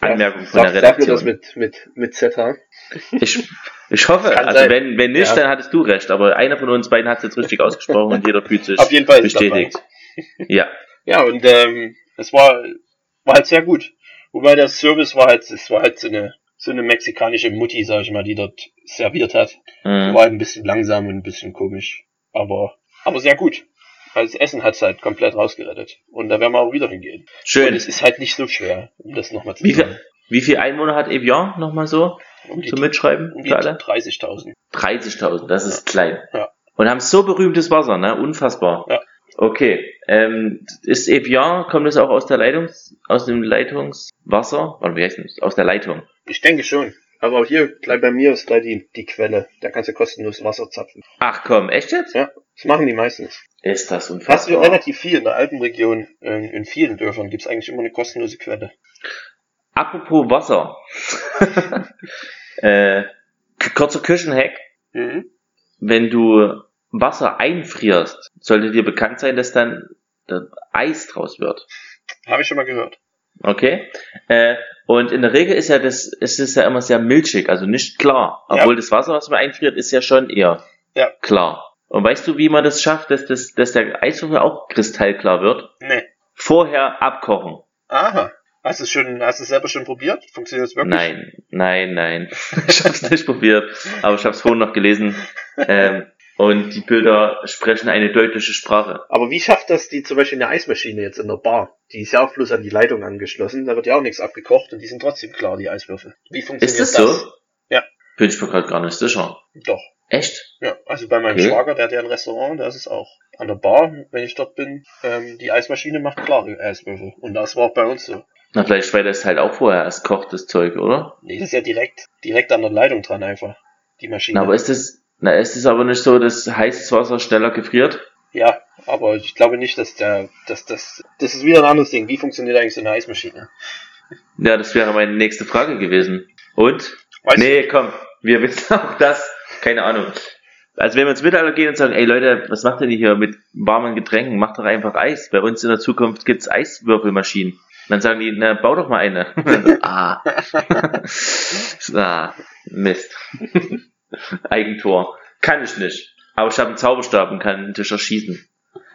Anmerkung von Sag, der mir das Redaktion. mit, mit, mit ZH. Ich, ich hoffe, also sein. wenn, wenn nicht, Ja. dann hattest du recht, aber einer von uns beiden hat es jetzt richtig ausgesprochen und jeder fühlt sich Auf jeden Fall bestätigt. Ja, Ja, und ähm, es war, war halt sehr gut. Wobei der Service war halt, es war halt so eine, so eine mexikanische Mutti, sag ich mal, die dort serviert hat. mhm. War halt ein bisschen langsam und ein bisschen komisch. Aber, aber sehr gut. Also das Essen hat's halt komplett rausgerettet. Und da werden wir auch wieder hingehen. Und schön. es ist halt nicht so schwer, um das nochmal zu Wie sagen. viel, wie viel Einwohner hat Evian nochmal so Um die, zum Mitschreiben um die für alle? 30.000. 30.000, das ist klein. Ja. Und haben so berühmtes Wasser, ne? Unfassbar. Ja. Okay. Ähm, ist Evian, kommt das auch aus der Leitungs, aus dem Leitungswasser? Oder wie heißt das? Aus der Leitung. Ich denke schon. Aber auch hier, gleich bei mir ist gleich die, die Quelle. Da kannst du kostenlos Wasser zapfen. Ach komm, echt jetzt? Ja. Das machen die meistens. Ist das unfassbar. relativ viel in der Alpenregion, äh, in vielen Dörfern gibt's eigentlich immer eine kostenlose Quelle. Apropos Wasser. äh, kurzer Küchenhack. Mhm. Wenn du Wasser einfrierst, sollte dir bekannt sein, dass dann da Eis draus wird. Habe ich schon mal gehört. Okay? Äh, und in der Regel ist ja das, ist es ja immer sehr milchig, also nicht klar. Obwohl das Wasser, was man einfriert, ist ja schon eher Ja. klar. Und weißt du, wie man das schafft, dass, das, dass der Eiswürfel auch kristallklar wird? Nee. Vorher abkochen. Aha. Hast du es schon, hast du es selber schon probiert? Funktioniert das wirklich? Nein, nein, nein. Ich hab's nicht probiert, aber ich hab's vorhin noch gelesen. Ähm, und die Bilder sprechen eine deutliche Sprache. Aber wie schafft das die zum Beispiel eine Eismaschine jetzt in der Bar? Die ist ja auch bloß an die Leitung angeschlossen, da wird ja auch nichts abgekocht und die sind trotzdem klar, die Eiswürfel. Wie funktioniert Ist das so? Ja. Bin ich mir gerade gar nicht sicher. Doch. Echt? Ja, also bei meinem Okay. Schwager, der hat ja ein Restaurant, da ist es auch. An der Bar, wenn ich dort bin, ähm, die Eismaschine macht klare Eiswürfel. Und das war auch bei uns so. Na, vielleicht, weil das halt auch vorher erst kocht, das Zeug, oder? Nee, das ist ja direkt, direkt an der Leitung dran einfach. Die Maschine. Na, aber ist das, na, ist es aber nicht so, dass heißes Wasser schneller gefriert? ja, aber ich glaube nicht, dass der, dass das, das ist wieder ein anderes Ding. Wie funktioniert eigentlich so eine Eismaschine? Ja, das wäre meine nächste Frage gewesen. Und? Weißt nee, komm, wir wissen auch das. Keine Ahnung. Also wenn wir ins Mittelalter gehen und sagen, ey Leute, was macht denn ihr hier mit warmen Getränken? Macht doch einfach Eis. Bei uns in der Zukunft gibt's Eiswürfelmaschinen. Dann sagen die, na, bau doch mal eine. ah. ah. Mist. Eigentor. Kann ich nicht. Aber ich habe einen Zauberstab und kann dich erschießen.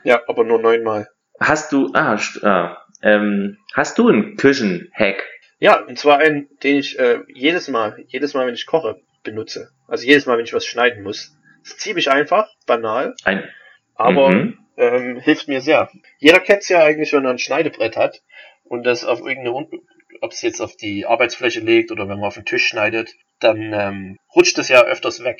Ja, aber nur neunmal. Hast du, ah, ah ähm, hast du einen Küchenhack? Ja, und zwar einen, den ich äh, jedes Mal, jedes Mal, wenn ich koche, benutze. Also jedes Mal, wenn ich was schneiden muss. ist ziemlich einfach, banal, Ein, aber Mhm. ähm, hilft mir sehr. Jeder kennt's ja eigentlich, wenn er ein Schneidebrett hat und das auf irgendeine, ob es jetzt auf die Arbeitsfläche legt oder wenn man auf den Tisch schneidet, dann ähm, rutscht es ja öfters weg.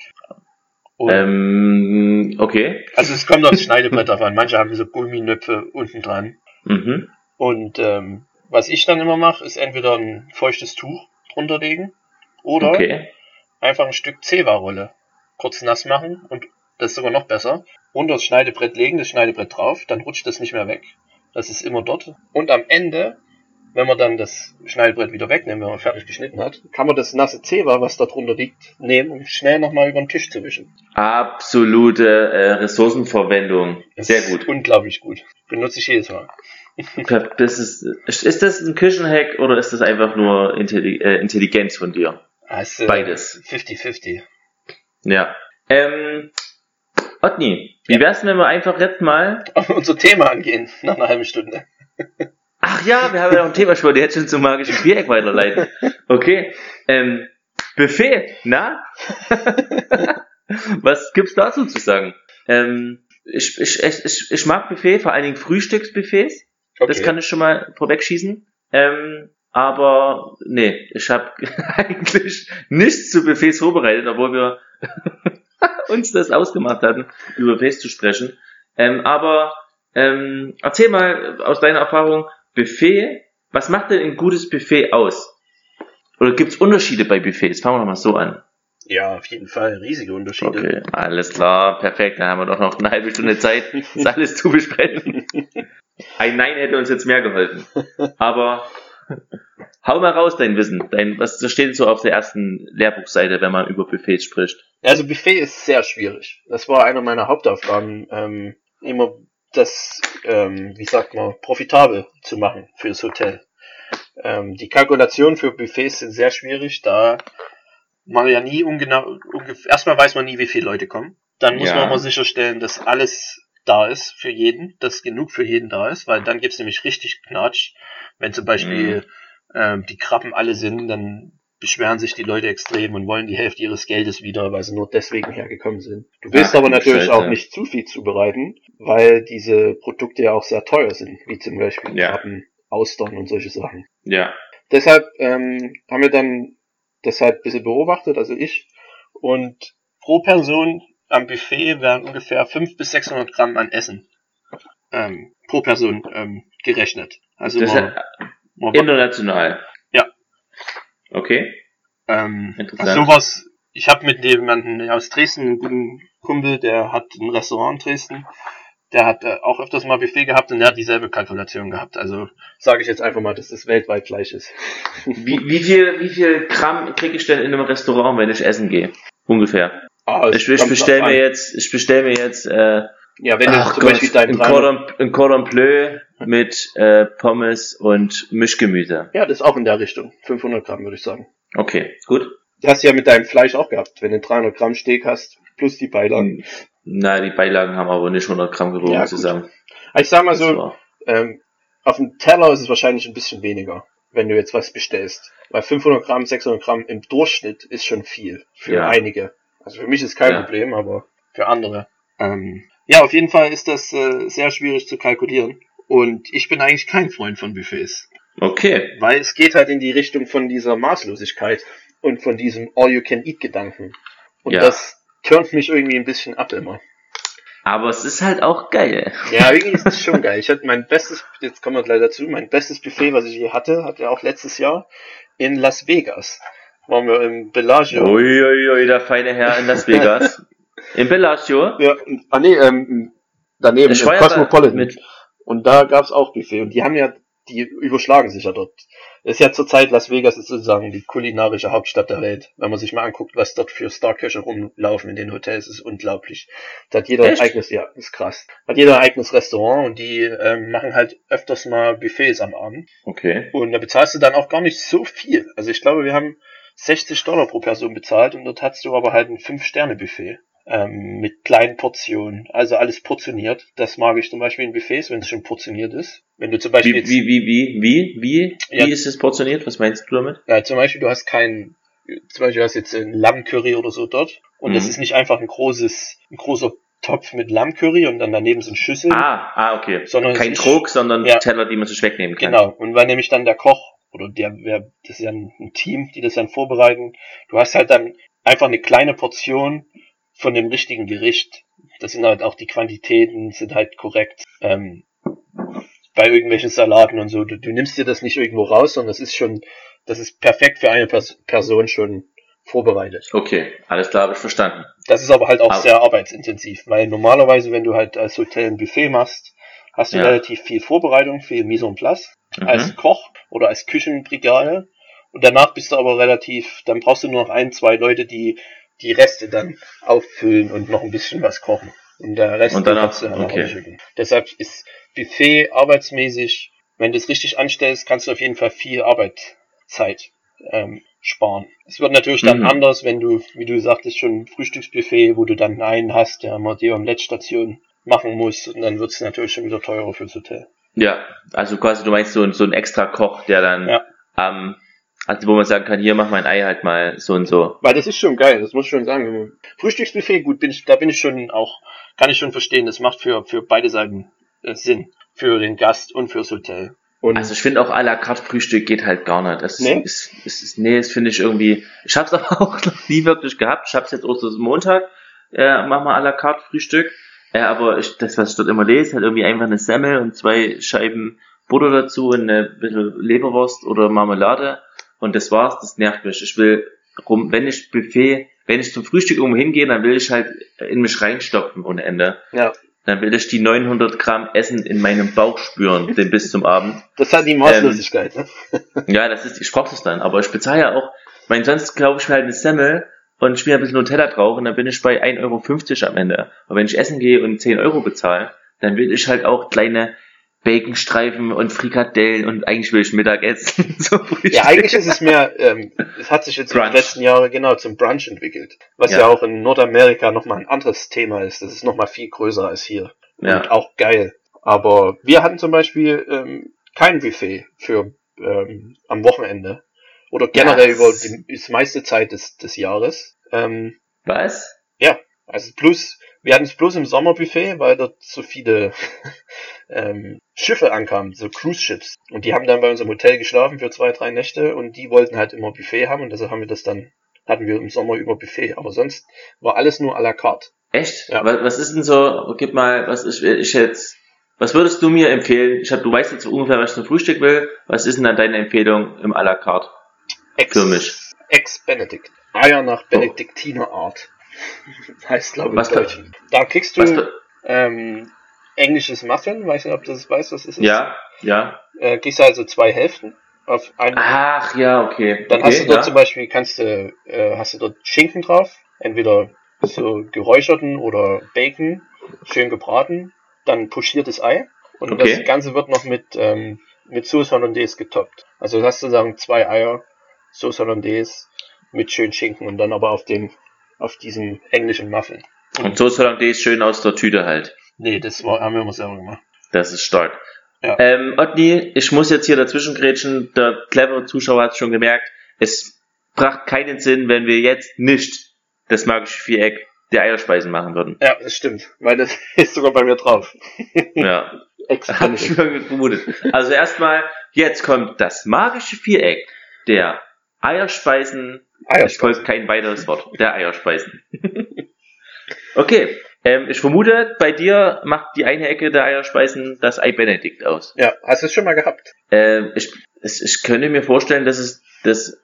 Und, ähm, okay. Also es kommt aufs Schneidebrett an. Manche haben so Gumminöpfe unten dran. Mhm. Und ähm, was ich dann immer mache, ist entweder ein feuchtes Tuch drunter legen oder Okay. einfach ein Stück Zewa-Rolle kurz nass machen und das ist sogar noch besser. Unter das Schneidebrett legen, das Schneidebrett drauf, dann rutscht das nicht mehr weg. Das ist immer dort. Und am Ende, wenn man dann das Schneidebrett wieder wegnimmt, wenn man fertig geschnitten hat, kann man das nasse Zewa, was da drunter liegt, nehmen, um schnell nochmal über den Tisch zu wischen. Absolute äh, Ressourcenverwendung. Das Sehr gut. Unglaublich gut. Benutze ich jedes Mal. Das ist, ist das ein Küchenhack oder ist das einfach nur Intelli äh, Intelligenz von dir? Äh, Beides. 50-50. Ja. Ähm, Otni, wie wär's wenn wir einfach jetzt mal Auf unser Thema angehen, nach einer halben Stunde. Ach ja, wir haben ja noch ein Thema, ich wollte jetzt schon zum magischen Viereck weiterleiten. Okay. Ähm, Buffet, na? Was gibt's dazu zu sagen? Ähm, ich, ich, ich, ich, mag Buffet, vor allen Dingen Frühstücksbuffets. Das kann ich schon mal vorwegschießen. Ähm, aber nee, ich habe eigentlich nichts zu Buffets vorbereitet, obwohl wir uns das ausgemacht hatten, über Buffets zu sprechen. Ähm, aber ähm, erzähl mal aus deiner Erfahrung, Buffet, was macht denn ein gutes Buffet aus? Oder gibt's Unterschiede bei Buffets? Fangen wir mal so an. Ja, auf jeden Fall riesige Unterschiede. Okay, alles klar, perfekt. Dann haben wir doch noch eine halbe Stunde Zeit, das alles zu besprechen. Ein Nein hätte uns jetzt mehr geholfen. Aber hau mal raus dein Wissen. Dein, was steht so auf der ersten Lehrbuchseite, wenn man über Buffets spricht? Also Buffet ist sehr schwierig. Das war einer meiner Hauptaufgaben, ähm, immer das, ähm, wie sagt man, profitabel zu machen fürs Hotel. Ähm, die Kalkulationen für Buffets sind sehr schwierig, da man ja nie ungenau, ungefähr, erstmal weiß man nie, wie viele Leute kommen. Dann muss Ja. man immer sicherstellen, dass alles da ist für jeden, dass genug für jeden da ist, weil dann gibt's nämlich richtig Knatsch. Wenn zum Beispiel ähm, die Krabben alle sind, dann beschweren sich die Leute extrem und wollen die Hälfte ihres Geldes wieder, weil sie nur deswegen hergekommen sind. Du willst Ach, aber natürlich Scheiße. auch nicht zu viel zubereiten, weil diese Produkte ja auch sehr teuer sind, wie zum Beispiel Ja. Austern und solche Sachen. Ja. Deshalb ähm, haben wir dann das halt ein bisschen beobachtet, also ich, und pro Person am Buffet werden ungefähr 500 bis 600 Gramm an Essen ähm, pro Person ähm, gerechnet. Also man, ja man, international. Okay. ähm, Interessant. also sowas, ich habe mit jemandem aus Dresden einen guten Kumpel, der hat ein Restaurant in Dresden. Der hat äh, auch öfters mal Buffet gehabt und der hat dieselbe Kalkulation gehabt. Also sage ich jetzt einfach mal, dass das weltweit gleich ist. Wie, wie viel, wie viel Gramm kriege ich denn in einem Restaurant, wenn ich essen gehe? Ungefähr. Ah, Ich, ich kommt bestell drauf mir jetzt, ich bestell mir jetzt, äh, Ja, wenn du ach zum Gott, Beispiel dein ein 300 Cordon, ein Cordon Bleu mit äh, Pommes und Mischgemüse. Ja, das ist auch in der Richtung. 500 Gramm, würde ich sagen. Okay, gut. Das hast du ja mit deinem Fleisch auch gehabt. Wenn du 300 Gramm Steak hast, plus die Beilagen. Na, die Beilagen haben aber nicht 100 Gramm gewogen Ja, zusammen. Ich sag mal Das so, ähm, auf dem Teller ist es wahrscheinlich ein bisschen weniger, wenn du jetzt was bestellst. Weil 500 Gramm, 600 Gramm im Durchschnitt ist schon viel. Für Ja. einige. Also für mich ist kein Ja. Problem, aber für andere. Ähm, ja, auf jeden Fall ist das äh, sehr schwierig zu kalkulieren. Und ich bin eigentlich kein Freund von Buffets. Okay. Weil es geht halt in die Richtung von dieser Maßlosigkeit und von diesem All-You-Can-Eat-Gedanken. Und Ja. das turnt mich irgendwie ein bisschen ab immer. Aber es ist halt auch geil. Ja, irgendwie ist das schon geil. Ich hatte mein bestes, jetzt kommen wir gleich dazu, mein bestes Buffet, was ich je hatte, hatte ja auch letztes Jahr in Las Vegas. Waren wir im Bellagio. Uiuiui, der feine Herr in Las Vegas. Im Bellagio. Ja, und- ah nee, ähm, daneben, Ich im Cosmopolitan. mit, Und da gab's auch Buffet. Und die haben ja, die überschlagen sich ja dort. Das ist ja zurzeit Las Vegas ist sozusagen die kulinarische Hauptstadt der Welt. Wenn man sich mal anguckt, was dort für Starköche rumlaufen in den Hotels, ist unglaublich. Da hat jeder Echt? ein eigenes, ja, ist krass. Hat jeder ein eigenes Restaurant und die ähm, machen halt öfters mal Buffets am Abend. okay. Und da bezahlst du dann auch gar nicht so viel. Also ich glaube, wir haben 60 Dollar pro Person bezahlt und dort hattest du aber halt ein 5-Sterne-Buffet. Ähm, mit kleinen Portionen, also alles portioniert. Das mag ich zum Beispiel in Buffets, wenn es schon portioniert ist. Wenn du zum Beispiel Wie, jetzt, wie, wie, wie, wie, wie, Ja. wie ist es portioniert? Was meinst du damit? ja, zum Beispiel du hast kein, zum Beispiel hast jetzt ein Lammcurry oder so dort und das Mhm. ist nicht einfach ein großes, ein großer Topf mit Lammcurry und dann daneben so ein Schüssel. Ah, ah, okay. Sondern Kein Trog, sondern Ja. Teller, die man sich wegnehmen kann. Genau. Und weil nämlich dann der Koch oder der, wer, das ist ja ein, ein Team, die das dann vorbereiten, du hast halt dann einfach eine kleine Portion von dem richtigen Gericht. Das sind halt auch die Quantitäten, sind halt korrekt. Ähm, bei irgendwelchen Salaten und so. Du, du nimmst dir das nicht irgendwo raus, sondern das ist schon, das ist perfekt für eine Pers Person schon vorbereitet. Okay, alles klar, habe ich verstanden. Das ist aber halt auch Aber- sehr arbeitsintensiv, weil normalerweise, wenn du halt als Hotel ein Buffet machst, hast du Ja. relativ viel Vorbereitung, viel Mise en place Mhm. als Koch oder als Küchenbrigade. Und danach bist du aber relativ, dann brauchst du nur noch ein, zwei Leute, die die Reste dann auffüllen und noch ein bisschen was kochen. Und der Rest Und danach- dann okay. Deshalb ist Buffet arbeitsmäßig, wenn du es richtig anstellst, kannst du auf jeden Fall viel Arbeitszeit ähm, sparen. Es wird natürlich dann Mhm. anders, wenn du, wie du sagtest, schon ein Frühstücksbuffet, wo du dann einen hast, der immer die Omelettstation machen muss, und dann wird es natürlich schon wieder teurer fürs Hotel. Ja, also quasi du meinst so, ein- so ein extra Koch, der dann Ja. ähm, also wo man sagen kann, hier mach mein Ei halt mal so und so. Weil das ist schon geil, das muss ich schon sagen. Frühstücksbuffet, gut, bin ich, da bin ich schon auch, kann ich schon verstehen, das macht für, für beide Seiten äh, Sinn. Für den Gast und fürs Hotel. Und Also ich finde auch à la carte Frühstück geht halt gar nicht. Das Nee? ist, ist, ist, nee, das finde ich irgendwie, ich hab's aber auch noch nie wirklich gehabt. Ich hab's jetzt auch so Montag, äh, mach mal à la carte Frühstück. Äh, aber ich, das, was ich dort immer lese, halt irgendwie einfach eine Semmel und zwei Scheiben Butter dazu und eine bisschen Leberwurst oder Marmelade. Und das war's, das nervt mich. Ich will rum, wenn ich Buffet, wenn ich zum Frühstück irgendwo hingehe, dann will ich halt in mich reinstopfen ohne Ende. ja, Dann will ich die 900 Gramm Essen in meinem Bauch spüren, den bis zum Abend. das hat die Maßlosigkeit. ne? Ja, das ist, ich brauche das dann, aber ich bezahle ja auch, mein sonst glaube ich mir halt eine Semmel und schmier ein bisschen Nutella drauf und dann bin ich bei 1,50 Euro am Ende. Aber wenn ich essen gehe und 10 Euro bezahle, dann will ich halt auch kleine Baconstreifen und Frikadellen und eigentlich will ich Mittag essen. so. Ja, eigentlich ist es mehr, ähm, es hat sich jetzt in Brunch. den letzten Jahren genau zum Brunch entwickelt. Was ja, Ja. auch in Nordamerika nochmal ein anderes Thema ist. Das ist nochmal viel größer als hier. Und Ja, auch geil. Aber wir hatten zum Beispiel ähm, kein Buffet für ähm, am Wochenende. Oder generell Ja, über die, die meiste Zeit des, des Jahres. Ähm, was? also plus, wir hatten es bloß im Sommerbuffet, weil dort so viele ähm, Schiffe ankamen, so Cruise Ships. Und die haben dann bei unserem Hotel geschlafen für zwei, drei Nächte und die wollten halt immer Buffet haben und deshalb haben wir das dann, hatten wir im Sommer über Buffet. Aber sonst war alles nur à la carte. Echt? Ja. Was, was ist denn so, gib mal, was ich, ich jetzt, was würdest du mir empfehlen? Ich hab, du weißt jetzt so ungefähr, was ich zum Frühstück will. Was ist denn dann deine Empfehlung im à la carte? Ex, Für mich. Ex Benedict. Eier nach Benediktiner Heißt, glaube ich, Was im da- kriegst du da, ähm, englisches Muffin, weiß nicht, ob du das weißt, was ist. ja, ja. Äh, kriegst du also zwei Hälften auf einen. Ach, ja, okay. Dann okay, hast du dort ja. zum Beispiel, kannst du, äh, hast du dort Schinken drauf, entweder so geräucherten oder Bacon, schön gebraten, dann pochiertes Ei und Okay. das Ganze wird noch mit, ähm, mit Sauce Hollandaise getoppt. Also du hast sozusagen zwei Eier, Sauce Hollandaise mit schön Schinken und dann aber auf dem, auf diesem englischen Muffin. Und so soll die schön aus der Tüte halt. Nee, das war, haben wir immer selber gemacht. Das ist stark. Ja. Ähm, Otni, ich muss jetzt hier dazwischen grätschen. Der clevere Zuschauer hat es schon gemerkt. Es bracht keinen Sinn, wenn wir jetzt nicht das magische Viereck der Eierspeisen machen würden. Ja, das stimmt, weil das ist sogar bei mir drauf. Ja, Extra. hab ich vermutet. Also erstmal, jetzt kommt das magische Viereck der Eierspeisen. Ich folge kein weiteres Wort. Der Eierspeisen. okay. Ähm, ich vermute, bei dir macht die eine Ecke der Eierspeisen das Ei Benedikt aus. Ja, hast du es schon mal gehabt? Ähm, ich, es, ich könnte mir vorstellen, dass es das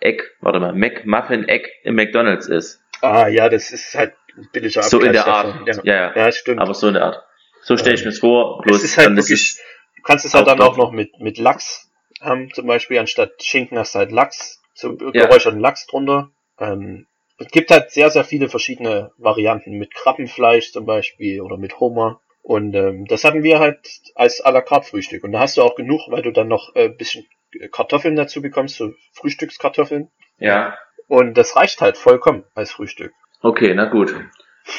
Eck, warte mal, McMuffin-Eck im McDonalds ist. Ah, ja, das ist halt ein billiger So in der. Art. Ja, Ja, ja. stimmt. Aber so in der Art. So stelle ich mir es vor, bloß es ist halt ist wirklich, es, du kannst es halt dann auch noch mit, mit Lachs haben, zum Beispiel anstatt Schinken hast du halt Lachs, so Ja. geräucherten Lachs drunter. Ähm, es gibt halt sehr, sehr viele verschiedene Varianten mit Krabbenfleisch zum Beispiel oder mit Hummer. Und ähm, das hatten wir halt als à la carte Frühstück. Und da hast du auch genug, weil du dann noch ein äh, bisschen Kartoffeln dazu bekommst, so Frühstückskartoffeln. ja. Und das reicht halt vollkommen als Frühstück. Okay, na gut.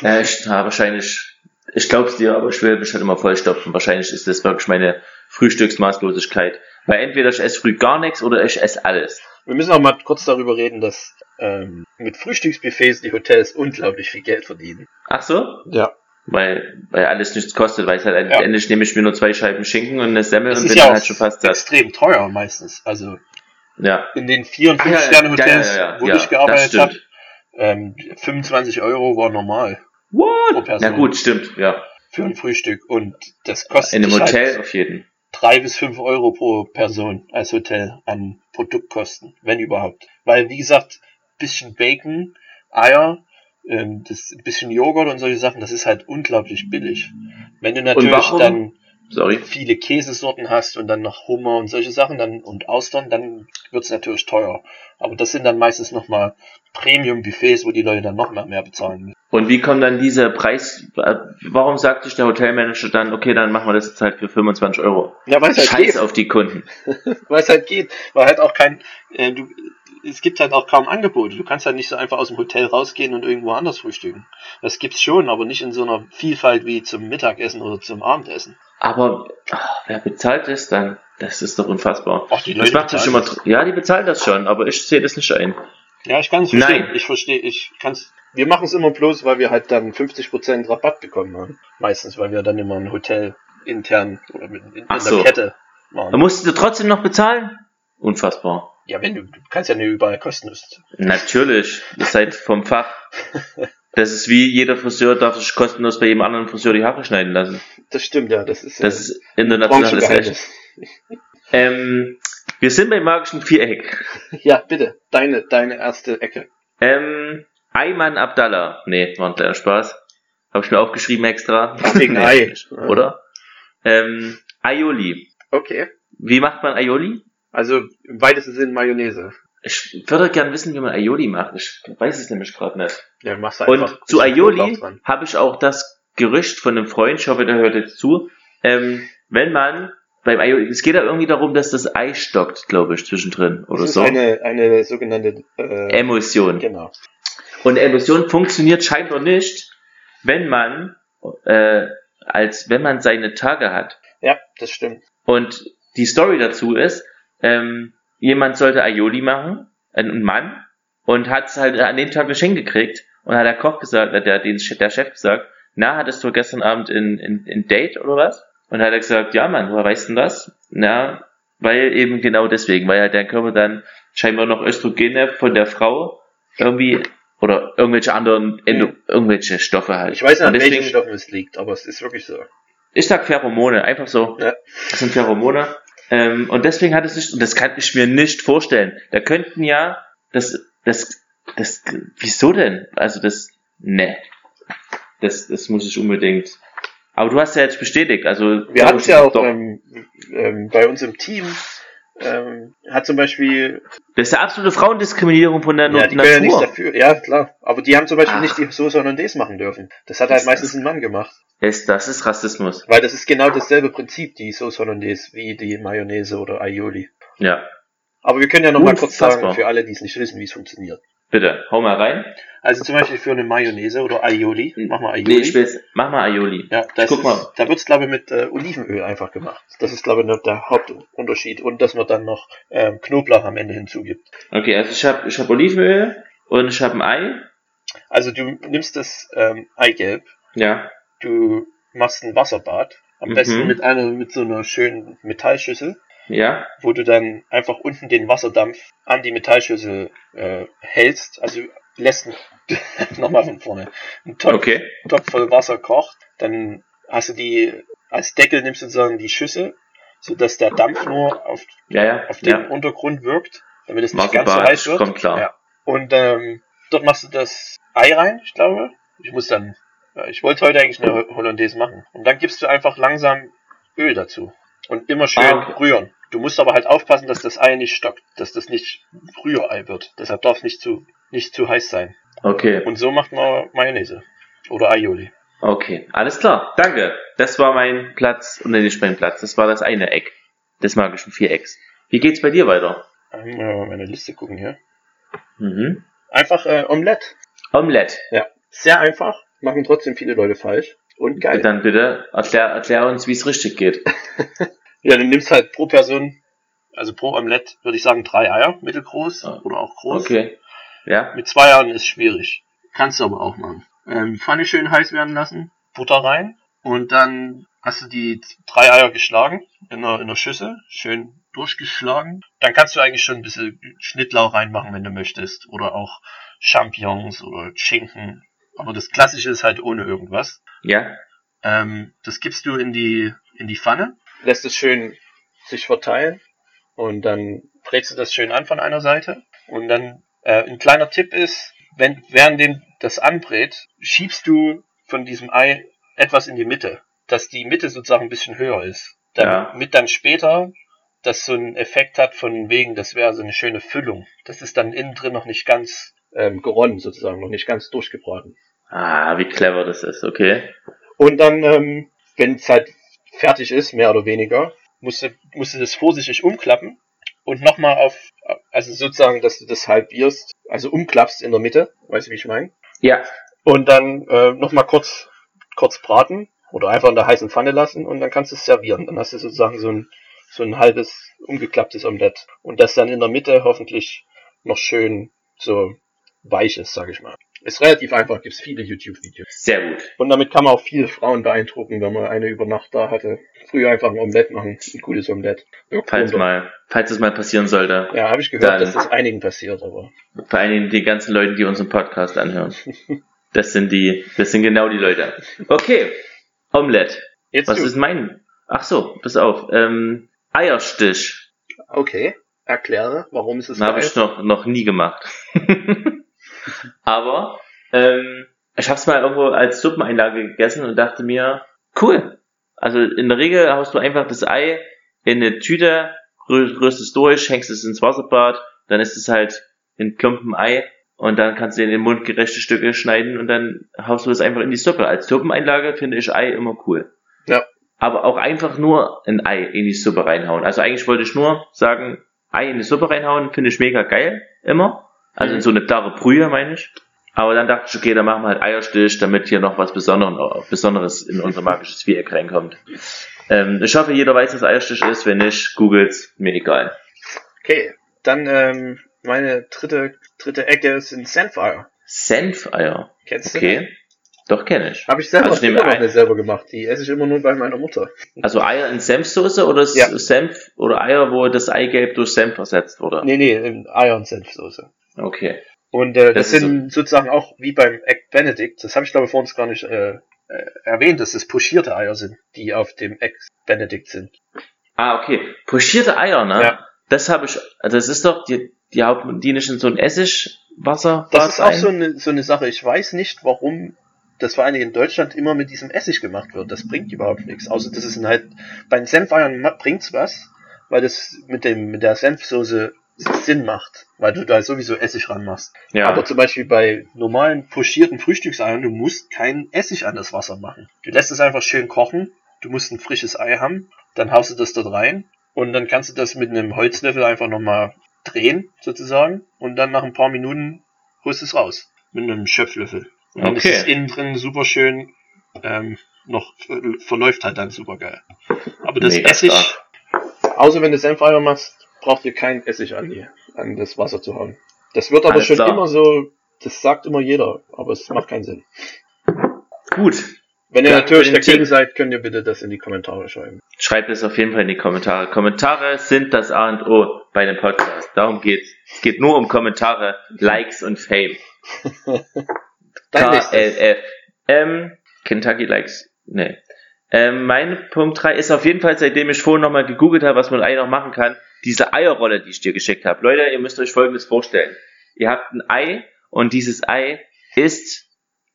Ja, ich, ja, wahrscheinlich, ich glaub's dir, aber ich will mich halt immer vollstopfen. Wahrscheinlich ist das wirklich meine Frühstücksmaßlosigkeit. Weil entweder ich esse früh gar nichts oder ich esse alles. Wir müssen auch mal kurz darüber reden, dass ähm, mit Frühstücksbuffets die Hotels unglaublich viel Geld verdienen. Ach so? Ja. Weil, weil alles nichts kostet, weil es halt Ja. endlich nehme ich mir nur zwei Scheiben Schinken und eine Semmel Das und ist bin ja halt schon fast satt. extrem teuer meistens. Also Ja. in den vier und fünf ja, ja, Sterne Hotels, ja, ja, ja, wo ja, ich gearbeitet habe, ähm, 25 Euro war normal pro What? Person Na gut, stimmt, ja. für ein Frühstück und das kostet In einem Hotel halt auf jeden. Drei bis fünf Euro pro Person als Hotel an Produktkosten, wenn überhaupt. Weil wie gesagt, bisschen Bacon, Eier, ähm, das bisschen Joghurt und solche Sachen, das ist halt unglaublich billig. Wenn du natürlich dann Sorry. viele Käsesorten hast und dann noch Hummer und solche Sachen dann und Austern, dann wird's natürlich teuer. Aber das sind dann meistens nochmal Premium-Buffets, wo die Leute dann noch mal mehr bezahlen müssen. Und wie kommt dann dieser Preis, äh, warum sagt sich der Hotelmanager dann, okay, dann machen wir das jetzt halt für 25 Euro? Ja, weil es halt Scheiß geht. auf die Kunden. Weil es halt geht. Weil halt auch kein, äh, du, es gibt halt auch kaum Angebote. Du kannst halt nicht so einfach aus dem Hotel rausgehen und irgendwo anders frühstücken. Das gibt's schon, aber nicht in so einer Vielfalt wie zum Mittagessen oder zum Abendessen. Aber ah, wer bezahlt das dann? Das ist doch unfassbar. Ach, die Das Leute macht mich bezahlen immer, ja, die bezahlen das schon, aber ich sehe das nicht ein. Ja, ich kann es verstehen. Nein. Ich verstehe, ich kann's. Wir machen es immer bloß, weil wir halt dann 50% Rabatt bekommen haben. Meistens, weil wir dann immer ein Hotel intern oder mit, in, in Ach der so. Kette Da machen. musst du trotzdem noch bezahlen? Unfassbar. Ja, wenn du, du kannst ja nicht überall kostenlos. Natürlich, ihr seid vom Fach. Das ist wie jeder Friseur darf sich kostenlos bei jedem anderen Friseur die Haare schneiden lassen. Das stimmt, ja, das ist, Das ist internationales Recht. Ähm, wir sind beim magischen Viereck. Ja, bitte, deine, deine erste Ecke. Ähm, Ayman Abdallah. Nee, war ein kleiner Spaß. Habe ich mir aufgeschrieben extra. Wegen Nee, Ei. Oder? Ähm, Aioli. Okay. Wie macht man Aioli? Also im weitesten Sinn Mayonnaise. Ich würde gern wissen, wie man Aioli macht. Ich weiß es nämlich gerade nicht. Ja, machst du Und einfach. zu Aioli habe ich auch das Gerücht von einem Freund, ich hoffe, der hört jetzt zu, ähm, wenn man beim Aioli, es geht ja irgendwie darum, dass das Ei stockt, glaube ich, zwischendrin oder Das ist so. eine, eine sogenannte, äh, Emulsion. genau. Und Emulsion funktioniert scheinbar nicht, wenn man, äh, als wenn man seine Tage hat. Ja, das stimmt. Und die Story dazu ist, ähm, jemand sollte Aioli machen, ein Mann, und hat halt an dem Tag ein Geschenk gekriegt. Und hat der Koch gesagt, äh, der, der Chef gesagt, na, hattest du gestern Abend in, in, in Date oder was? Und hat er gesagt, ja Mann, woher weißt du denn das? Na, weil eben genau deswegen, weil ja der Körper dann scheinbar noch Östrogene von der Frau irgendwie oder irgendwelche anderen, Endo, irgendwelche Stoffe halt. Ich weiß nicht, an welchen Stoffen es liegt, aber es ist wirklich so. ich sag Pheromone, einfach so. Ja. Das sind Pheromone. Ähm, und deswegen hat es nicht, und das kann ich mir nicht vorstellen. Da könnten ja, das, das Das, wieso denn? Also das, ne. Das, das muss ich unbedingt. Aber du hast ja jetzt bestätigt, also. Wir hatten es ja auch ähm, ähm, bei uns im Team, ähm, hat zum Beispiel. Das ist ja absolute Frauendiskriminierung von der ja, die Natur. Ja, nichts dafür. Ja, klar. Aber die haben zum Beispiel Ach. nicht die Soße Hollandaise machen dürfen. Das hat halt meistens ein Mann gemacht. Ist, das ist Rassismus. Weil das ist genau dasselbe Prinzip, die Soße Hollandaise, wie die Mayonnaise oder Aioli. Ja. Aber wir können ja noch mal kurz sagen, für alle, die es nicht wissen, wie es funktioniert. Bitte, hau mal rein. Also zum Beispiel für eine Mayonnaise oder Aioli. Mach mal Aioli. Nee, ich will's, mach mal Aioli. Ja, das Guck ist, mal. da wird's glaube ich mit äh, Olivenöl einfach gemacht. Das ist glaube ich der Hauptunterschied und dass man dann noch ähm, Knoblauch am Ende hinzugibt. Okay, also ich habe ich hab Olivenöl und ich habe ein Ei. Also du nimmst das ähm, Eigelb. Ja. Du machst ein Wasserbad. Am mhm. besten mit einer mit so einer schönen Metallschüssel. Ja. Wo du dann einfach unten den Wasserdampf an die Metallschüssel äh, hältst, also lässt nochmal von vorne einen Topf, okay. Topf voll Wasser kocht, dann hast du die als Deckel nimmst du sozusagen die Schüssel, so dass der Dampf nur auf, ja, ja, auf dem ja. Untergrund wirkt, damit es nicht ganz so heiß wird. Kommt klar. Ja. Und ähm, dort machst du das Ei rein, ich glaube. Ich muss dann, ja, ich wollte heute eigentlich eine Hollandaise machen. Und dann gibst du einfach langsam Öl dazu. Und immer schön ah, okay. rühren. Du musst aber halt aufpassen, dass das Ei nicht stockt, dass das nicht Rührei wird. Deshalb darf es nicht zu, nicht zu heiß sein. Okay. Und so macht man Mayonnaise. Oder Aioli. Okay, alles klar. Danke. Das war mein Platz, und nicht mein Platz. Das war das eine Eck. Des magischen Vierecks. Wie geht's bei dir weiter? Ähm, äh, meine Liste gucken hier. Mhm. Einfach äh, Omelette. Omelette. Ja. Sehr einfach. Machen trotzdem viele Leute falsch. Und geil. Dann bitte erklär, erklär uns, wie es richtig geht. Ja, du nimmst halt pro Person, also pro Omelette, würde ich sagen, drei Eier, mittelgroß ah. oder auch groß. Okay. Ja. Mit zwei Eiern ist schwierig. Kannst du aber auch machen. Ähm, Pfanne schön heiß werden lassen, Butter rein und dann hast du die drei Eier geschlagen in einer, in einer Schüssel, schön durchgeschlagen. Dann kannst du eigentlich schon ein bisschen Schnittlauch reinmachen, wenn du möchtest. Oder auch Champignons oder Schinken. Aber das Klassische ist halt ohne irgendwas. Ja. Ähm, das gibst du in die, in die Pfanne lässt es schön sich verteilen und dann brätst du das schön an von einer Seite und dann äh, ein kleiner Tipp ist, wenn während dem das anbrät, schiebst du von diesem Ei etwas in die Mitte, dass die Mitte sozusagen ein bisschen höher ist, damit ja. dann später das so einen Effekt hat von wegen, das wäre so eine schöne Füllung. Das ist dann innen drin noch nicht ganz ähm, geronnen sozusagen, noch nicht ganz durchgebraten. Ah, wie clever das ist, okay. Und dann, ähm, wenn es halt fertig ist, mehr oder weniger, musst du, musst du das vorsichtig umklappen und nochmal auf, also sozusagen, dass du das halbierst, also umklappst in der Mitte, weißt du, wie ich meine? Ja. Und dann äh, nochmal kurz, kurz braten oder einfach in der heißen Pfanne lassen und dann kannst du es servieren. Dann hast du sozusagen so ein, so ein halbes umgeklapptes Omelett. Und das dann in der Mitte hoffentlich noch schön so weich ist, sag ich mal. Ist relativ einfach, gibt's viele YouTube-Videos. Sehr gut. Und damit kann man auch viele Frauen beeindrucken, wenn man eine über Nacht da hatte. Früher einfach ein Omelett machen, ein cooles Omelett. Falls mal, falls es mal passieren sollte. Ja, habe ich gehört, dass das einigen passiert, aber. Vor allen Dingen die ganzen Leute, die unseren Podcast anhören. das sind die, das sind genau die Leute. Okay, Omelett. Jetzt Was du. ist mein? Ach so, pass auf. Ähm, Eierstich. Okay, erkläre, warum ist es Habe ich noch noch nie gemacht. Aber ähm, ich habe es mal irgendwo als Suppeneinlage gegessen und dachte mir, cool. Also in der Regel haust du einfach das Ei in eine Tüte, rührst es durch, hängst es ins Wasserbad, dann ist es halt in Klumpen Ei und dann kannst du in den Mund gerechte Stücke schneiden und dann haust du es einfach in die Suppe. Als Suppeneinlage finde ich Ei immer cool. Ja. Aber auch einfach nur ein Ei in die Suppe reinhauen. Also eigentlich wollte ich nur sagen, Ei in die Suppe reinhauen, finde ich mega geil, immer. Also in so eine klare Brühe, meine ich. Aber dann dachte ich, okay, dann machen wir halt Eierstich, damit hier noch was Besonderes in unser magisches Viereck reinkommt. Ähm, ich hoffe, jeder weiß, was Eierstich ist. Wenn nicht, googelt's, mir egal. Okay, dann ähm, meine dritte, dritte Ecke sind Senfeier. Senfeier? Kennst du? Okay. Doch, kenne ich. Habe ich selber, also ich immer noch nicht selber gemacht. Die esse ich immer nur bei meiner Mutter. Also Eier in Senfsoße oder ja. Senf oder Eier, wo das Eigelb durch Senf ersetzt wurde? Nee, nee, in Eier und Senfsoße. Okay. Und äh, das, das sind so sozusagen auch wie beim Egg Benedict, das habe ich glaube ich vor uns gar nicht äh, äh, erwähnt, dass es pochierte Eier sind, die auf dem Egg Benedict sind. Ah, okay. Pochierte Eier, ne? Ja. Das habe ich, also das ist doch, die, die hauen die nicht in so ein Essigwasser. Das ist auch so eine, so eine Sache. Ich weiß nicht, warum das vor allen Dingen in Deutschland immer mit diesem Essig gemacht wird. Das bringt überhaupt nichts. Außer das ist halt, bei den Senfeiern bringt's was, weil das mit dem, mit der Senfsoße Sinn macht, weil du da sowieso Essig ranmachst. Ja. Aber zum Beispiel bei normalen pochierten Frühstückseiern, du musst kein Essig an das Wasser machen. Du lässt es einfach schön kochen, du musst ein frisches Ei haben, dann haust du das dort rein und dann kannst du das mit einem Holzlöffel einfach nochmal drehen, sozusagen, und dann nach ein paar Minuten holst du es raus. Mit einem Schöpflöffel. Und dann okay. ist es innen drin super schön, ähm, noch verläuft halt dann super geil. Aber das Mega Essig, stark. außer wenn du Senfeier machst, braucht ihr keinen Essig an, die, an das Wasser zu haben. Das wird aber Alles schon klar. immer so, das sagt immer jeder, aber es macht keinen Sinn. Gut. Wenn ihr natürlich dagegen seid, könnt ihr bitte das in die Kommentare schreiben. Schreibt es auf jeden Fall in die Kommentare. Kommentare sind das A und O bei dem Podcast. Darum geht's. Es geht nur um Kommentare, Likes und Fame. KLF. Ähm, Kentucky Likes. Nee. Ähm, mein Punkt 3 ist auf jeden Fall, seitdem ich vorhin nochmal gegoogelt habe, was man eigentlich noch machen kann, diese Eierrolle, die ich dir geschickt habe. Leute, ihr müsst euch folgendes vorstellen. Ihr habt ein Ei und dieses Ei ist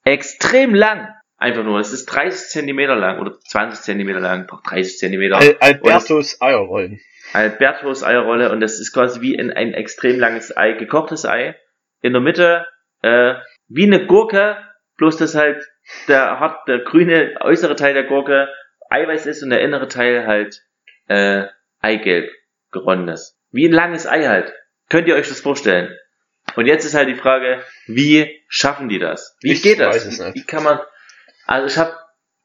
extrem lang. Einfach nur. Es ist 30 Zentimeter lang oder 20 Zentimeter lang, 30 Zentimeter. Al Albertus Eierrollen. Albertus Eierrolle und das ist quasi wie in ein extrem langes Ei, gekochtes Ei. In der Mitte äh, wie eine Gurke, bloß dass halt der hart, der grüne äußere Teil der Gurke Eiweiß ist und der innere Teil halt äh, Eigelb geronnenes. Wie ein langes Ei halt. Könnt ihr euch das vorstellen? Und jetzt ist halt die Frage, wie schaffen die das? Wie ich geht das? Wie, wie, kann man, also ich habe,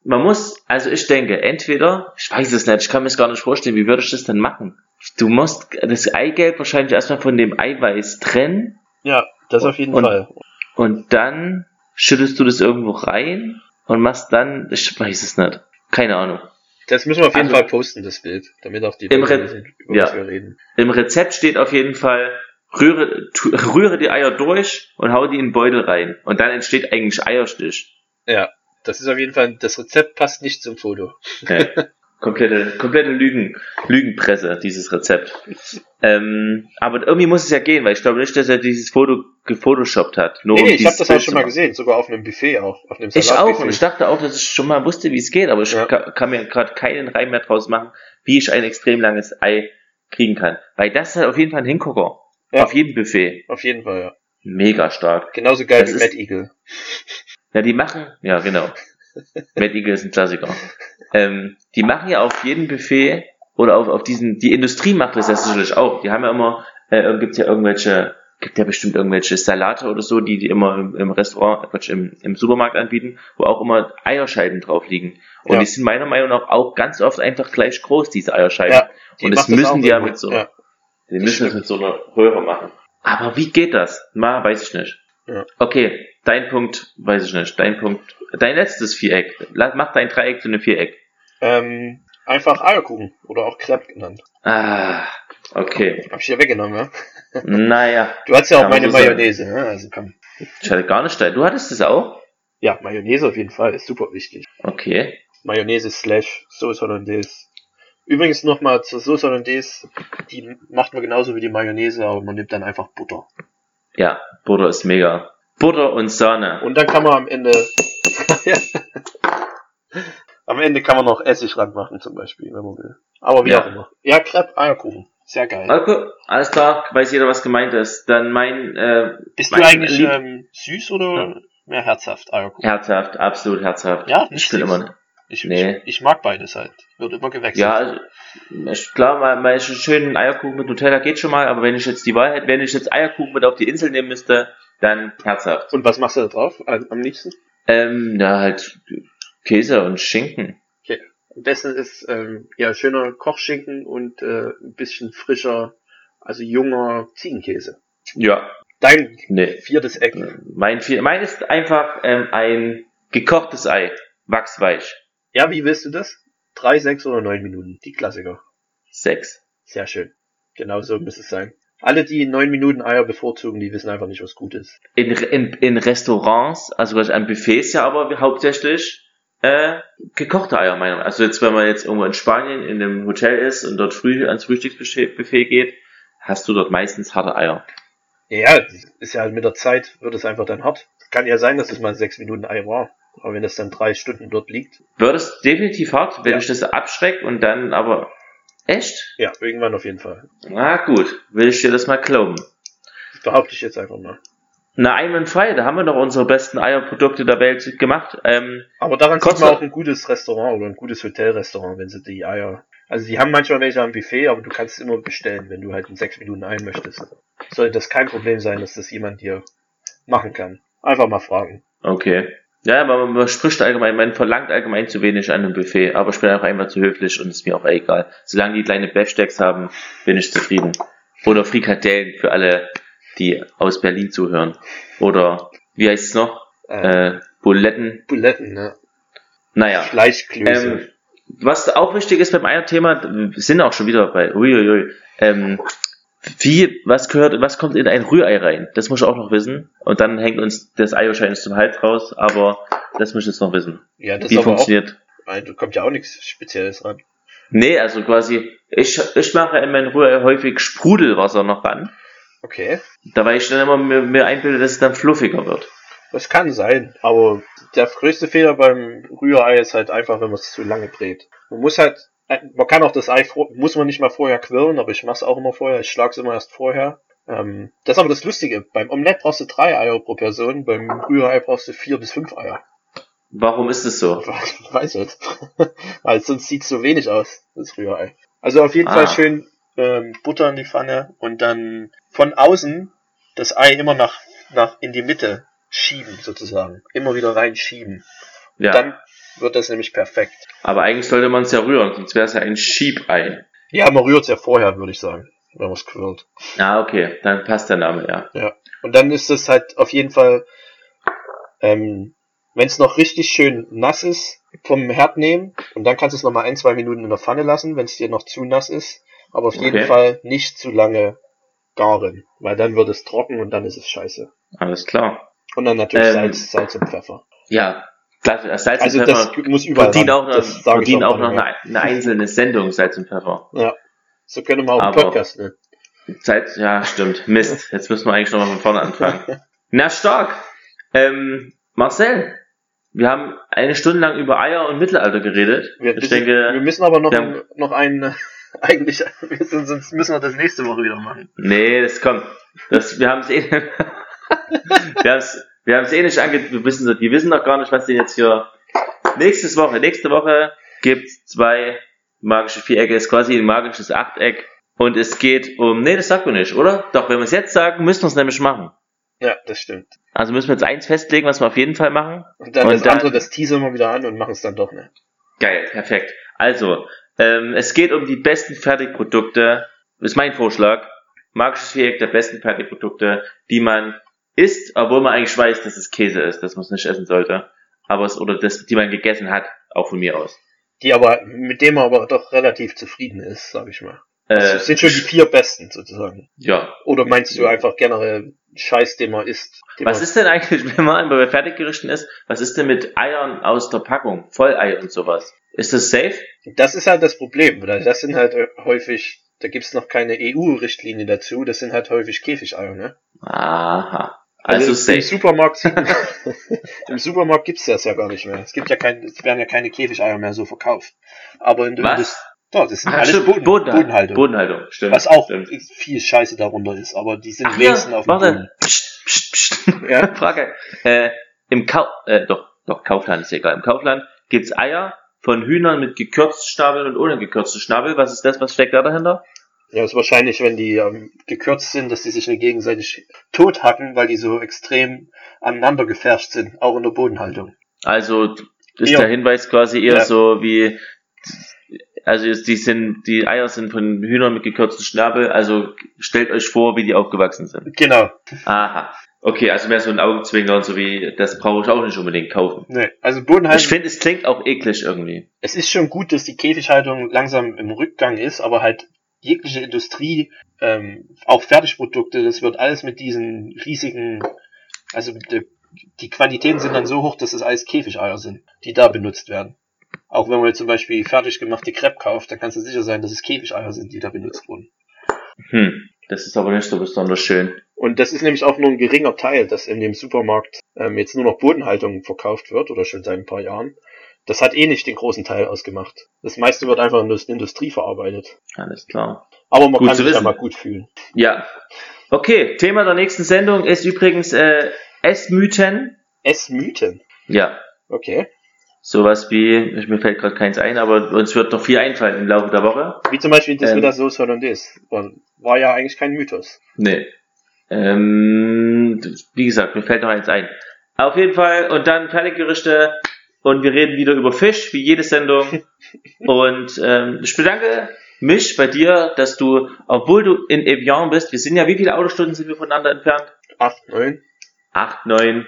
man muss, also ich denke, entweder, ich weiß es nicht, ich kann mir es gar nicht vorstellen, wie würde ich das denn machen? Du musst das Eigelb wahrscheinlich erstmal von dem Eiweiß trennen. Ja, das auf jeden und, Fall. Und dann schüttest du das irgendwo rein und machst dann, ich weiß es nicht, keine Ahnung. Das müssen wir auf jeden also, Fall posten, das Bild, damit auch die im Leute wissen, über ja. was wir reden. Im Rezept steht auf jeden Fall, rühre, tu, rühre die Eier durch und hau die in den Beutel rein. Und dann entsteht eigentlich Eierstich. Ja, das ist auf jeden Fall, das Rezept passt nicht zum Foto. Ja. komplette, komplette Lügen, Lügenpresse, dieses Rezept. Ähm, aber irgendwie muss es ja gehen, weil ich glaube nicht, dass er dieses Foto gefotoshoppt hat. Nur nee, nee um ich habe das auch schon mal gesehen, sogar auf einem Buffet auch. Auf einem ich auch, und ich dachte auch, dass ich schon mal wusste, wie es geht, aber ich ja. kann, kann, mir gerade keinen Reim mehr draus machen, wie ich ein extrem langes Ei kriegen kann. Weil das ist halt auf jeden Fall ein Hingucker. Ja. Auf jedem Buffet. Auf jeden Fall, ja. Mega stark. Genauso geil das wie Mad Eagle. Ja, die machen, ja genau. Mad Eagle ist ein Klassiker. Ähm, die machen ja auf jedem Buffet oder auf, auf diesen, die Industrie macht das ja sicherlich auch. Die haben ja immer, äh, gibt's ja irgendwelche, gibt ja bestimmt irgendwelche Salate oder so, die die immer im, im Restaurant, Quatsch, im, im Supermarkt anbieten, wo auch immer Eierscheiben drauf liegen. Und ja. die sind meiner Meinung nach auch ganz oft einfach gleich groß, diese Eierscheiben. Ja, und das müssen die ja mit so, ja. die müssen das mit so einer Röhre machen. Aber wie geht das? Ma, weiß ich nicht. Ja. Okay, dein Punkt, weiß ich nicht. Dein Punkt, dein letztes Viereck. Mach dein Dreieck zu einem Viereck. Ähm, einfach Eierkuchen oder auch Crepe genannt. Ah, okay. Hab ich dir weggenommen, ja? Naja. Du hattest ja auch meine Mayonnaise, ne? Also komm. Ich hatte gar nicht, du hattest das auch? Ja, Mayonnaise auf jeden Fall, ist super wichtig. Okay. Mayonnaise slash Sauce Hollandaise. Übrigens nochmal zur Sauce Hollandaise, die macht man genauso wie die Mayonnaise, aber man nimmt dann einfach Butter. Ja, Butter ist mega. Butter und Sahne. Und dann kann man am Ende am Ende kann man noch Essig ranmachen zum Beispiel, wenn man will. Aber wie ja. auch immer. Ja, Crepe, Eierkuchen. Sehr geil. Okay, alles klar, weiß jeder, was gemeint ist. Dann mein, äh, Bist mein du eigentlich ähm, süß oder ja. mehr herzhaft, Eierkuchen? Herzhaft, absolut herzhaft. Ja, nicht ich bin immer, ich, nee. ich, ich, mag beides halt. Wird immer gewechselt. Ja, also, ich, klar, mal, mal einen schönen Eierkuchen mit Nutella geht schon mal, aber wenn ich jetzt die Wahl hätte, wenn ich jetzt Eierkuchen mit auf die Insel nehmen müsste, dann herzhaft. Und was machst du da drauf am liebsten? Ähm, ja, halt Käse und Schinken. Okay. Am besten ist ähm, ja schöner Kochschinken und äh, ein bisschen frischer, also junger Ziegenkäse. Ja. Dein nee. viertes Eck. Mein, vier, mein ist einfach ähm, ein gekochtes Ei, wachsweich. Ja, wie willst du das? Drei, sechs oder neun Minuten? Die Klassiker. Sechs. Sehr schön. Genau so muss es sein. Alle, die neun Minuten Eier bevorzugen, die wissen einfach nicht, was gut ist. In, in, in Restaurants, also an Buffets ja aber hauptsächlich äh, gekochte Eier, meiner Also jetzt, wenn man jetzt irgendwo in Spanien in einem Hotel ist und dort früh ans Frühstücksbuffet geht, hast du dort meistens harte Eier. Ja, ist ja halt mit der Zeit, wird es einfach dann hart. Kann ja sein, dass es mal sechs Minuten Ei war. Aber wenn das dann drei Stunden dort liegt. Wird es definitiv hart, wenn Ja. ich das abschreckt und dann aber echt? Ja, irgendwann auf jeden Fall. Na gut, will ich dir das mal glauben. Das behaupte ich jetzt einfach mal. Na, einwandfrei, da haben wir noch unsere besten Eierprodukte der Welt gemacht. Ähm, Aber daran Kostet- man auch ein gutes Restaurant oder ein gutes Hotelrestaurant, wenn sie die Eier. Also die haben manchmal welche am Buffet, aber du kannst immer bestellen, wenn du halt in sechs Minuten ein möchtest. Sollte das kein Problem sein, dass das jemand dir machen kann. Einfach mal fragen. okay. Ja, aber man, man spricht allgemein, man verlangt allgemein zu wenig an einem Buffet, aber ich bin auch einfach zu höflich und ist mir auch egal. Solange die kleine Beefsteaks haben, bin ich zufrieden. Oder Frikadellen für alle, die aus Berlin zuhören. Oder, wie heißt es noch? Äh, Äh, Buletten. Buletten, ne? Naja. Fleischklöße. Ähm, was auch wichtig ist beim Eierthema, wir sind auch schon wieder bei, uiuiui, ähm, wie, was gehört, was kommt in ein Rührei rein? Das muss ich auch noch wissen. Und dann hängt uns das Ei wahrscheinlich zum Hals raus, aber das muss ich jetzt noch wissen. ja, das Wie auch, funktioniert. Nein, da kommt ja auch nichts Spezielles ran. Nee, also quasi, ich, ich mache in mein Rührei häufig Sprudelwasser noch ran. Okay. Da weil ich dann immer mir, mir einbilde, dass es dann fluffiger wird. Das kann sein, aber der größte Fehler beim Rührei ist halt einfach, wenn man es zu lange brät. Man muss halt, man kann auch das Ei, muss man nicht mal vorher quirlen, aber ich mache es auch immer vorher, ich schlage es immer erst vorher. Ähm, das ist aber das Lustige, beim Omelette brauchst du drei Eier pro Person, beim Rührei brauchst du vier bis fünf Eier. Warum ist es so? Ich weiß nicht. Weil sonst sieht so wenig aus, das Rührei. Also auf jeden Ah. Fall schön ähm, Butter in die Pfanne und dann von außen das Ei immer nach, nach in die Mitte schieben, sozusagen. Immer wieder reinschieben. Ja, Dann wird das nämlich perfekt. aber eigentlich sollte man es ja rühren, sonst wäre es ja ein Schiebei. Ja, man rührt es ja vorher, würde ich sagen, wenn man es quirlt. Ah, okay, dann passt der Name, ja. Ja. Und dann ist es halt auf jeden Fall, ähm, wenn es noch richtig schön nass ist, vom Herd nehmen und dann kannst du es nochmal ein, zwei Minuten in der Pfanne lassen, wenn es dir noch zu nass ist. Aber auf jeden Okay. Fall nicht zu lange garen, weil dann wird es trocken und dann ist es scheiße. Alles klar. Und dann natürlich Ähm, Salz, Salz und Pfeffer. Ja, klar, Salz Also und das Pfeffer muss überall verdienen ran. auch, noch, Das verdienen auch noch eine, eine einzelne Sendung, Salz und Pfeffer. Ja. So können wir auch einen Aber- Podcast nennen. Salz, ja, stimmt. Mist. Jetzt müssen wir eigentlich nochmal von vorne anfangen. Na, stark. Ähm, Marcel, wir haben eine Stunde lang über Eier und Mittelalter geredet. Wir, ich wir denke, müssen aber noch, wir noch einen, eigentlich, wir sind, sonst müssen wir das nächste Woche wieder machen. nee, das kommt. Das, wir haben es eh, wir haben es, wir haben es eh nicht ange, wir wissen, die wissen noch gar nicht, was denn jetzt hier, nächstes Woche, nächste Woche gibt's zwei magische Vierecke, ist quasi ein magisches Achteck. Und es geht um, nee, das sagt man nicht, oder? Doch, wenn wir es jetzt sagen, müssen wir es nämlich machen. Ja, das stimmt. Also müssen wir jetzt eins festlegen, was wir auf jeden Fall machen. Und dann Und das dann- andere, das teasern wir wieder an und machen es dann doch nicht. Geil, perfekt. Also, ähm, es geht um die besten Fertigprodukte. Das ist mein Vorschlag. Magisches Viereck der besten Fertigprodukte, die man isst, obwohl man eigentlich weiß, dass es Käse ist, dass man es nicht essen sollte. Aber es, oder das, die man gegessen hat, auch von mir aus. Die aber, mit dem man aber doch relativ zufrieden ist, sag ich mal. Äh, Das sind schon die vier besten, sozusagen. ja. Oder meinst du einfach generell Scheiß, den man isst? Den Was man, ist denn eigentlich, wenn man bei Fertiggerichten ist, was ist denn mit Eiern aus der Packung? Vollei und sowas. Ist das safe? Das ist halt das Problem, weil das sind halt häufig, da gibt's noch keine EU-Richtlinie dazu, das sind halt häufig Käfigeier, ne? Aha. Also, im safe. Supermarkt, im Supermarkt gibt's das ja gar nicht mehr. Es gibt ja kein, es werden ja keine Käfigeier mehr so verkauft. Aber in der Was? Doch, das sind Ah, alles stimmt, Boden, Bodenhaltung. Bodenhaltung. Stimmt. Was auch Stimmt. viel Scheiße darunter ist, aber die sind Ach ja, wenigstens auf dem warte. Boden. Psst, psst, psst. Ja. Frage. Äh, Im Kau äh, doch, doch, Kaufland ist egal. Im Kaufland gibt's Eier von Hühnern mit gekürzten Schnabeln und ohne gekürzten Schnabel. Was ist das? Was steckt da dahinter? Ja, ist wahrscheinlich, wenn die ähm, gekürzt sind, dass die sich nicht gegenseitig tot hacken, weil die so extrem aneinander gefärscht sind, auch in der Bodenhaltung. Also ist Ja. der Hinweis quasi eher Ja. so wie, also die sind, die Eier sind von Hühnern mit gekürzten Schnabel. Also stellt euch vor, wie die aufgewachsen sind. Genau. Aha. Okay, also mehr so ein Augenzwinger und so wie, das brauche ich auch nicht unbedingt kaufen. Nee, also Bodenhaltung. Ich finde, es klingt auch eklig irgendwie. es ist schon gut, dass die Käfighaltung langsam im Rückgang ist, aber halt jegliche Industrie, ähm, auch Fertigprodukte, das wird alles mit diesen riesigen, also die, die Quantitäten sind dann so hoch, dass es alles Käfigeier sind, die da benutzt werden. Auch wenn man jetzt zum Beispiel fertig gemachte Crepe kauft, dann kannst du sicher sein, dass es Käfigeier sind, die da benutzt wurden. Hm. Das ist aber nicht so besonders schön. Und das ist nämlich auch nur ein geringer Teil, dass in dem Supermarkt ähm, jetzt nur noch Bodenhaltung verkauft wird oder schon seit ein paar Jahren. Das hat eh nicht den großen Teil ausgemacht. Das meiste wird einfach in der Industrie verarbeitet. Alles klar. Aber man Gut kann sich ja wissen. mal gut fühlen. Ja. Okay, Thema der nächsten Sendung ist übrigens äh, Essmythen. Essmythen. Ja, Okay. sowas wie, mir fällt gerade keins ein, aber uns wird noch viel einfallen im Laufe der Woche. Wie zum Beispiel das Ähm. mit der Sauce Hollandaise. War- War ja eigentlich kein Mythos. Nee. Ähm, wie gesagt, mir fällt noch eins ein. Auf jeden Fall, und dann Fertiggerichte und wir reden wieder über Fisch, wie jede Sendung. und ähm, ich bedanke mich bei dir, dass du, obwohl du in Evian bist, wir sind ja, wie viele Autostunden sind wir voneinander entfernt? Acht, neun. acht, neun,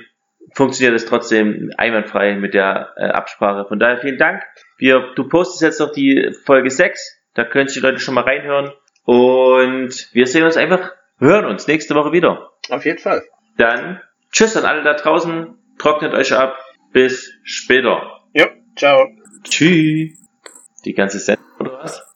funktioniert es trotzdem einwandfrei mit der äh, Absprache. Von daher vielen Dank. Wir, du postest jetzt noch die Folge 6, da können sich die Leute schon mal reinhören. Und wir sehen uns einfach, hören uns nächste Woche wieder. Auf jeden Fall. Dann tschüss an alle da draußen, trocknet euch ab, bis später. Ja, ciao. Tschüss. Die ganze Sendung oder was?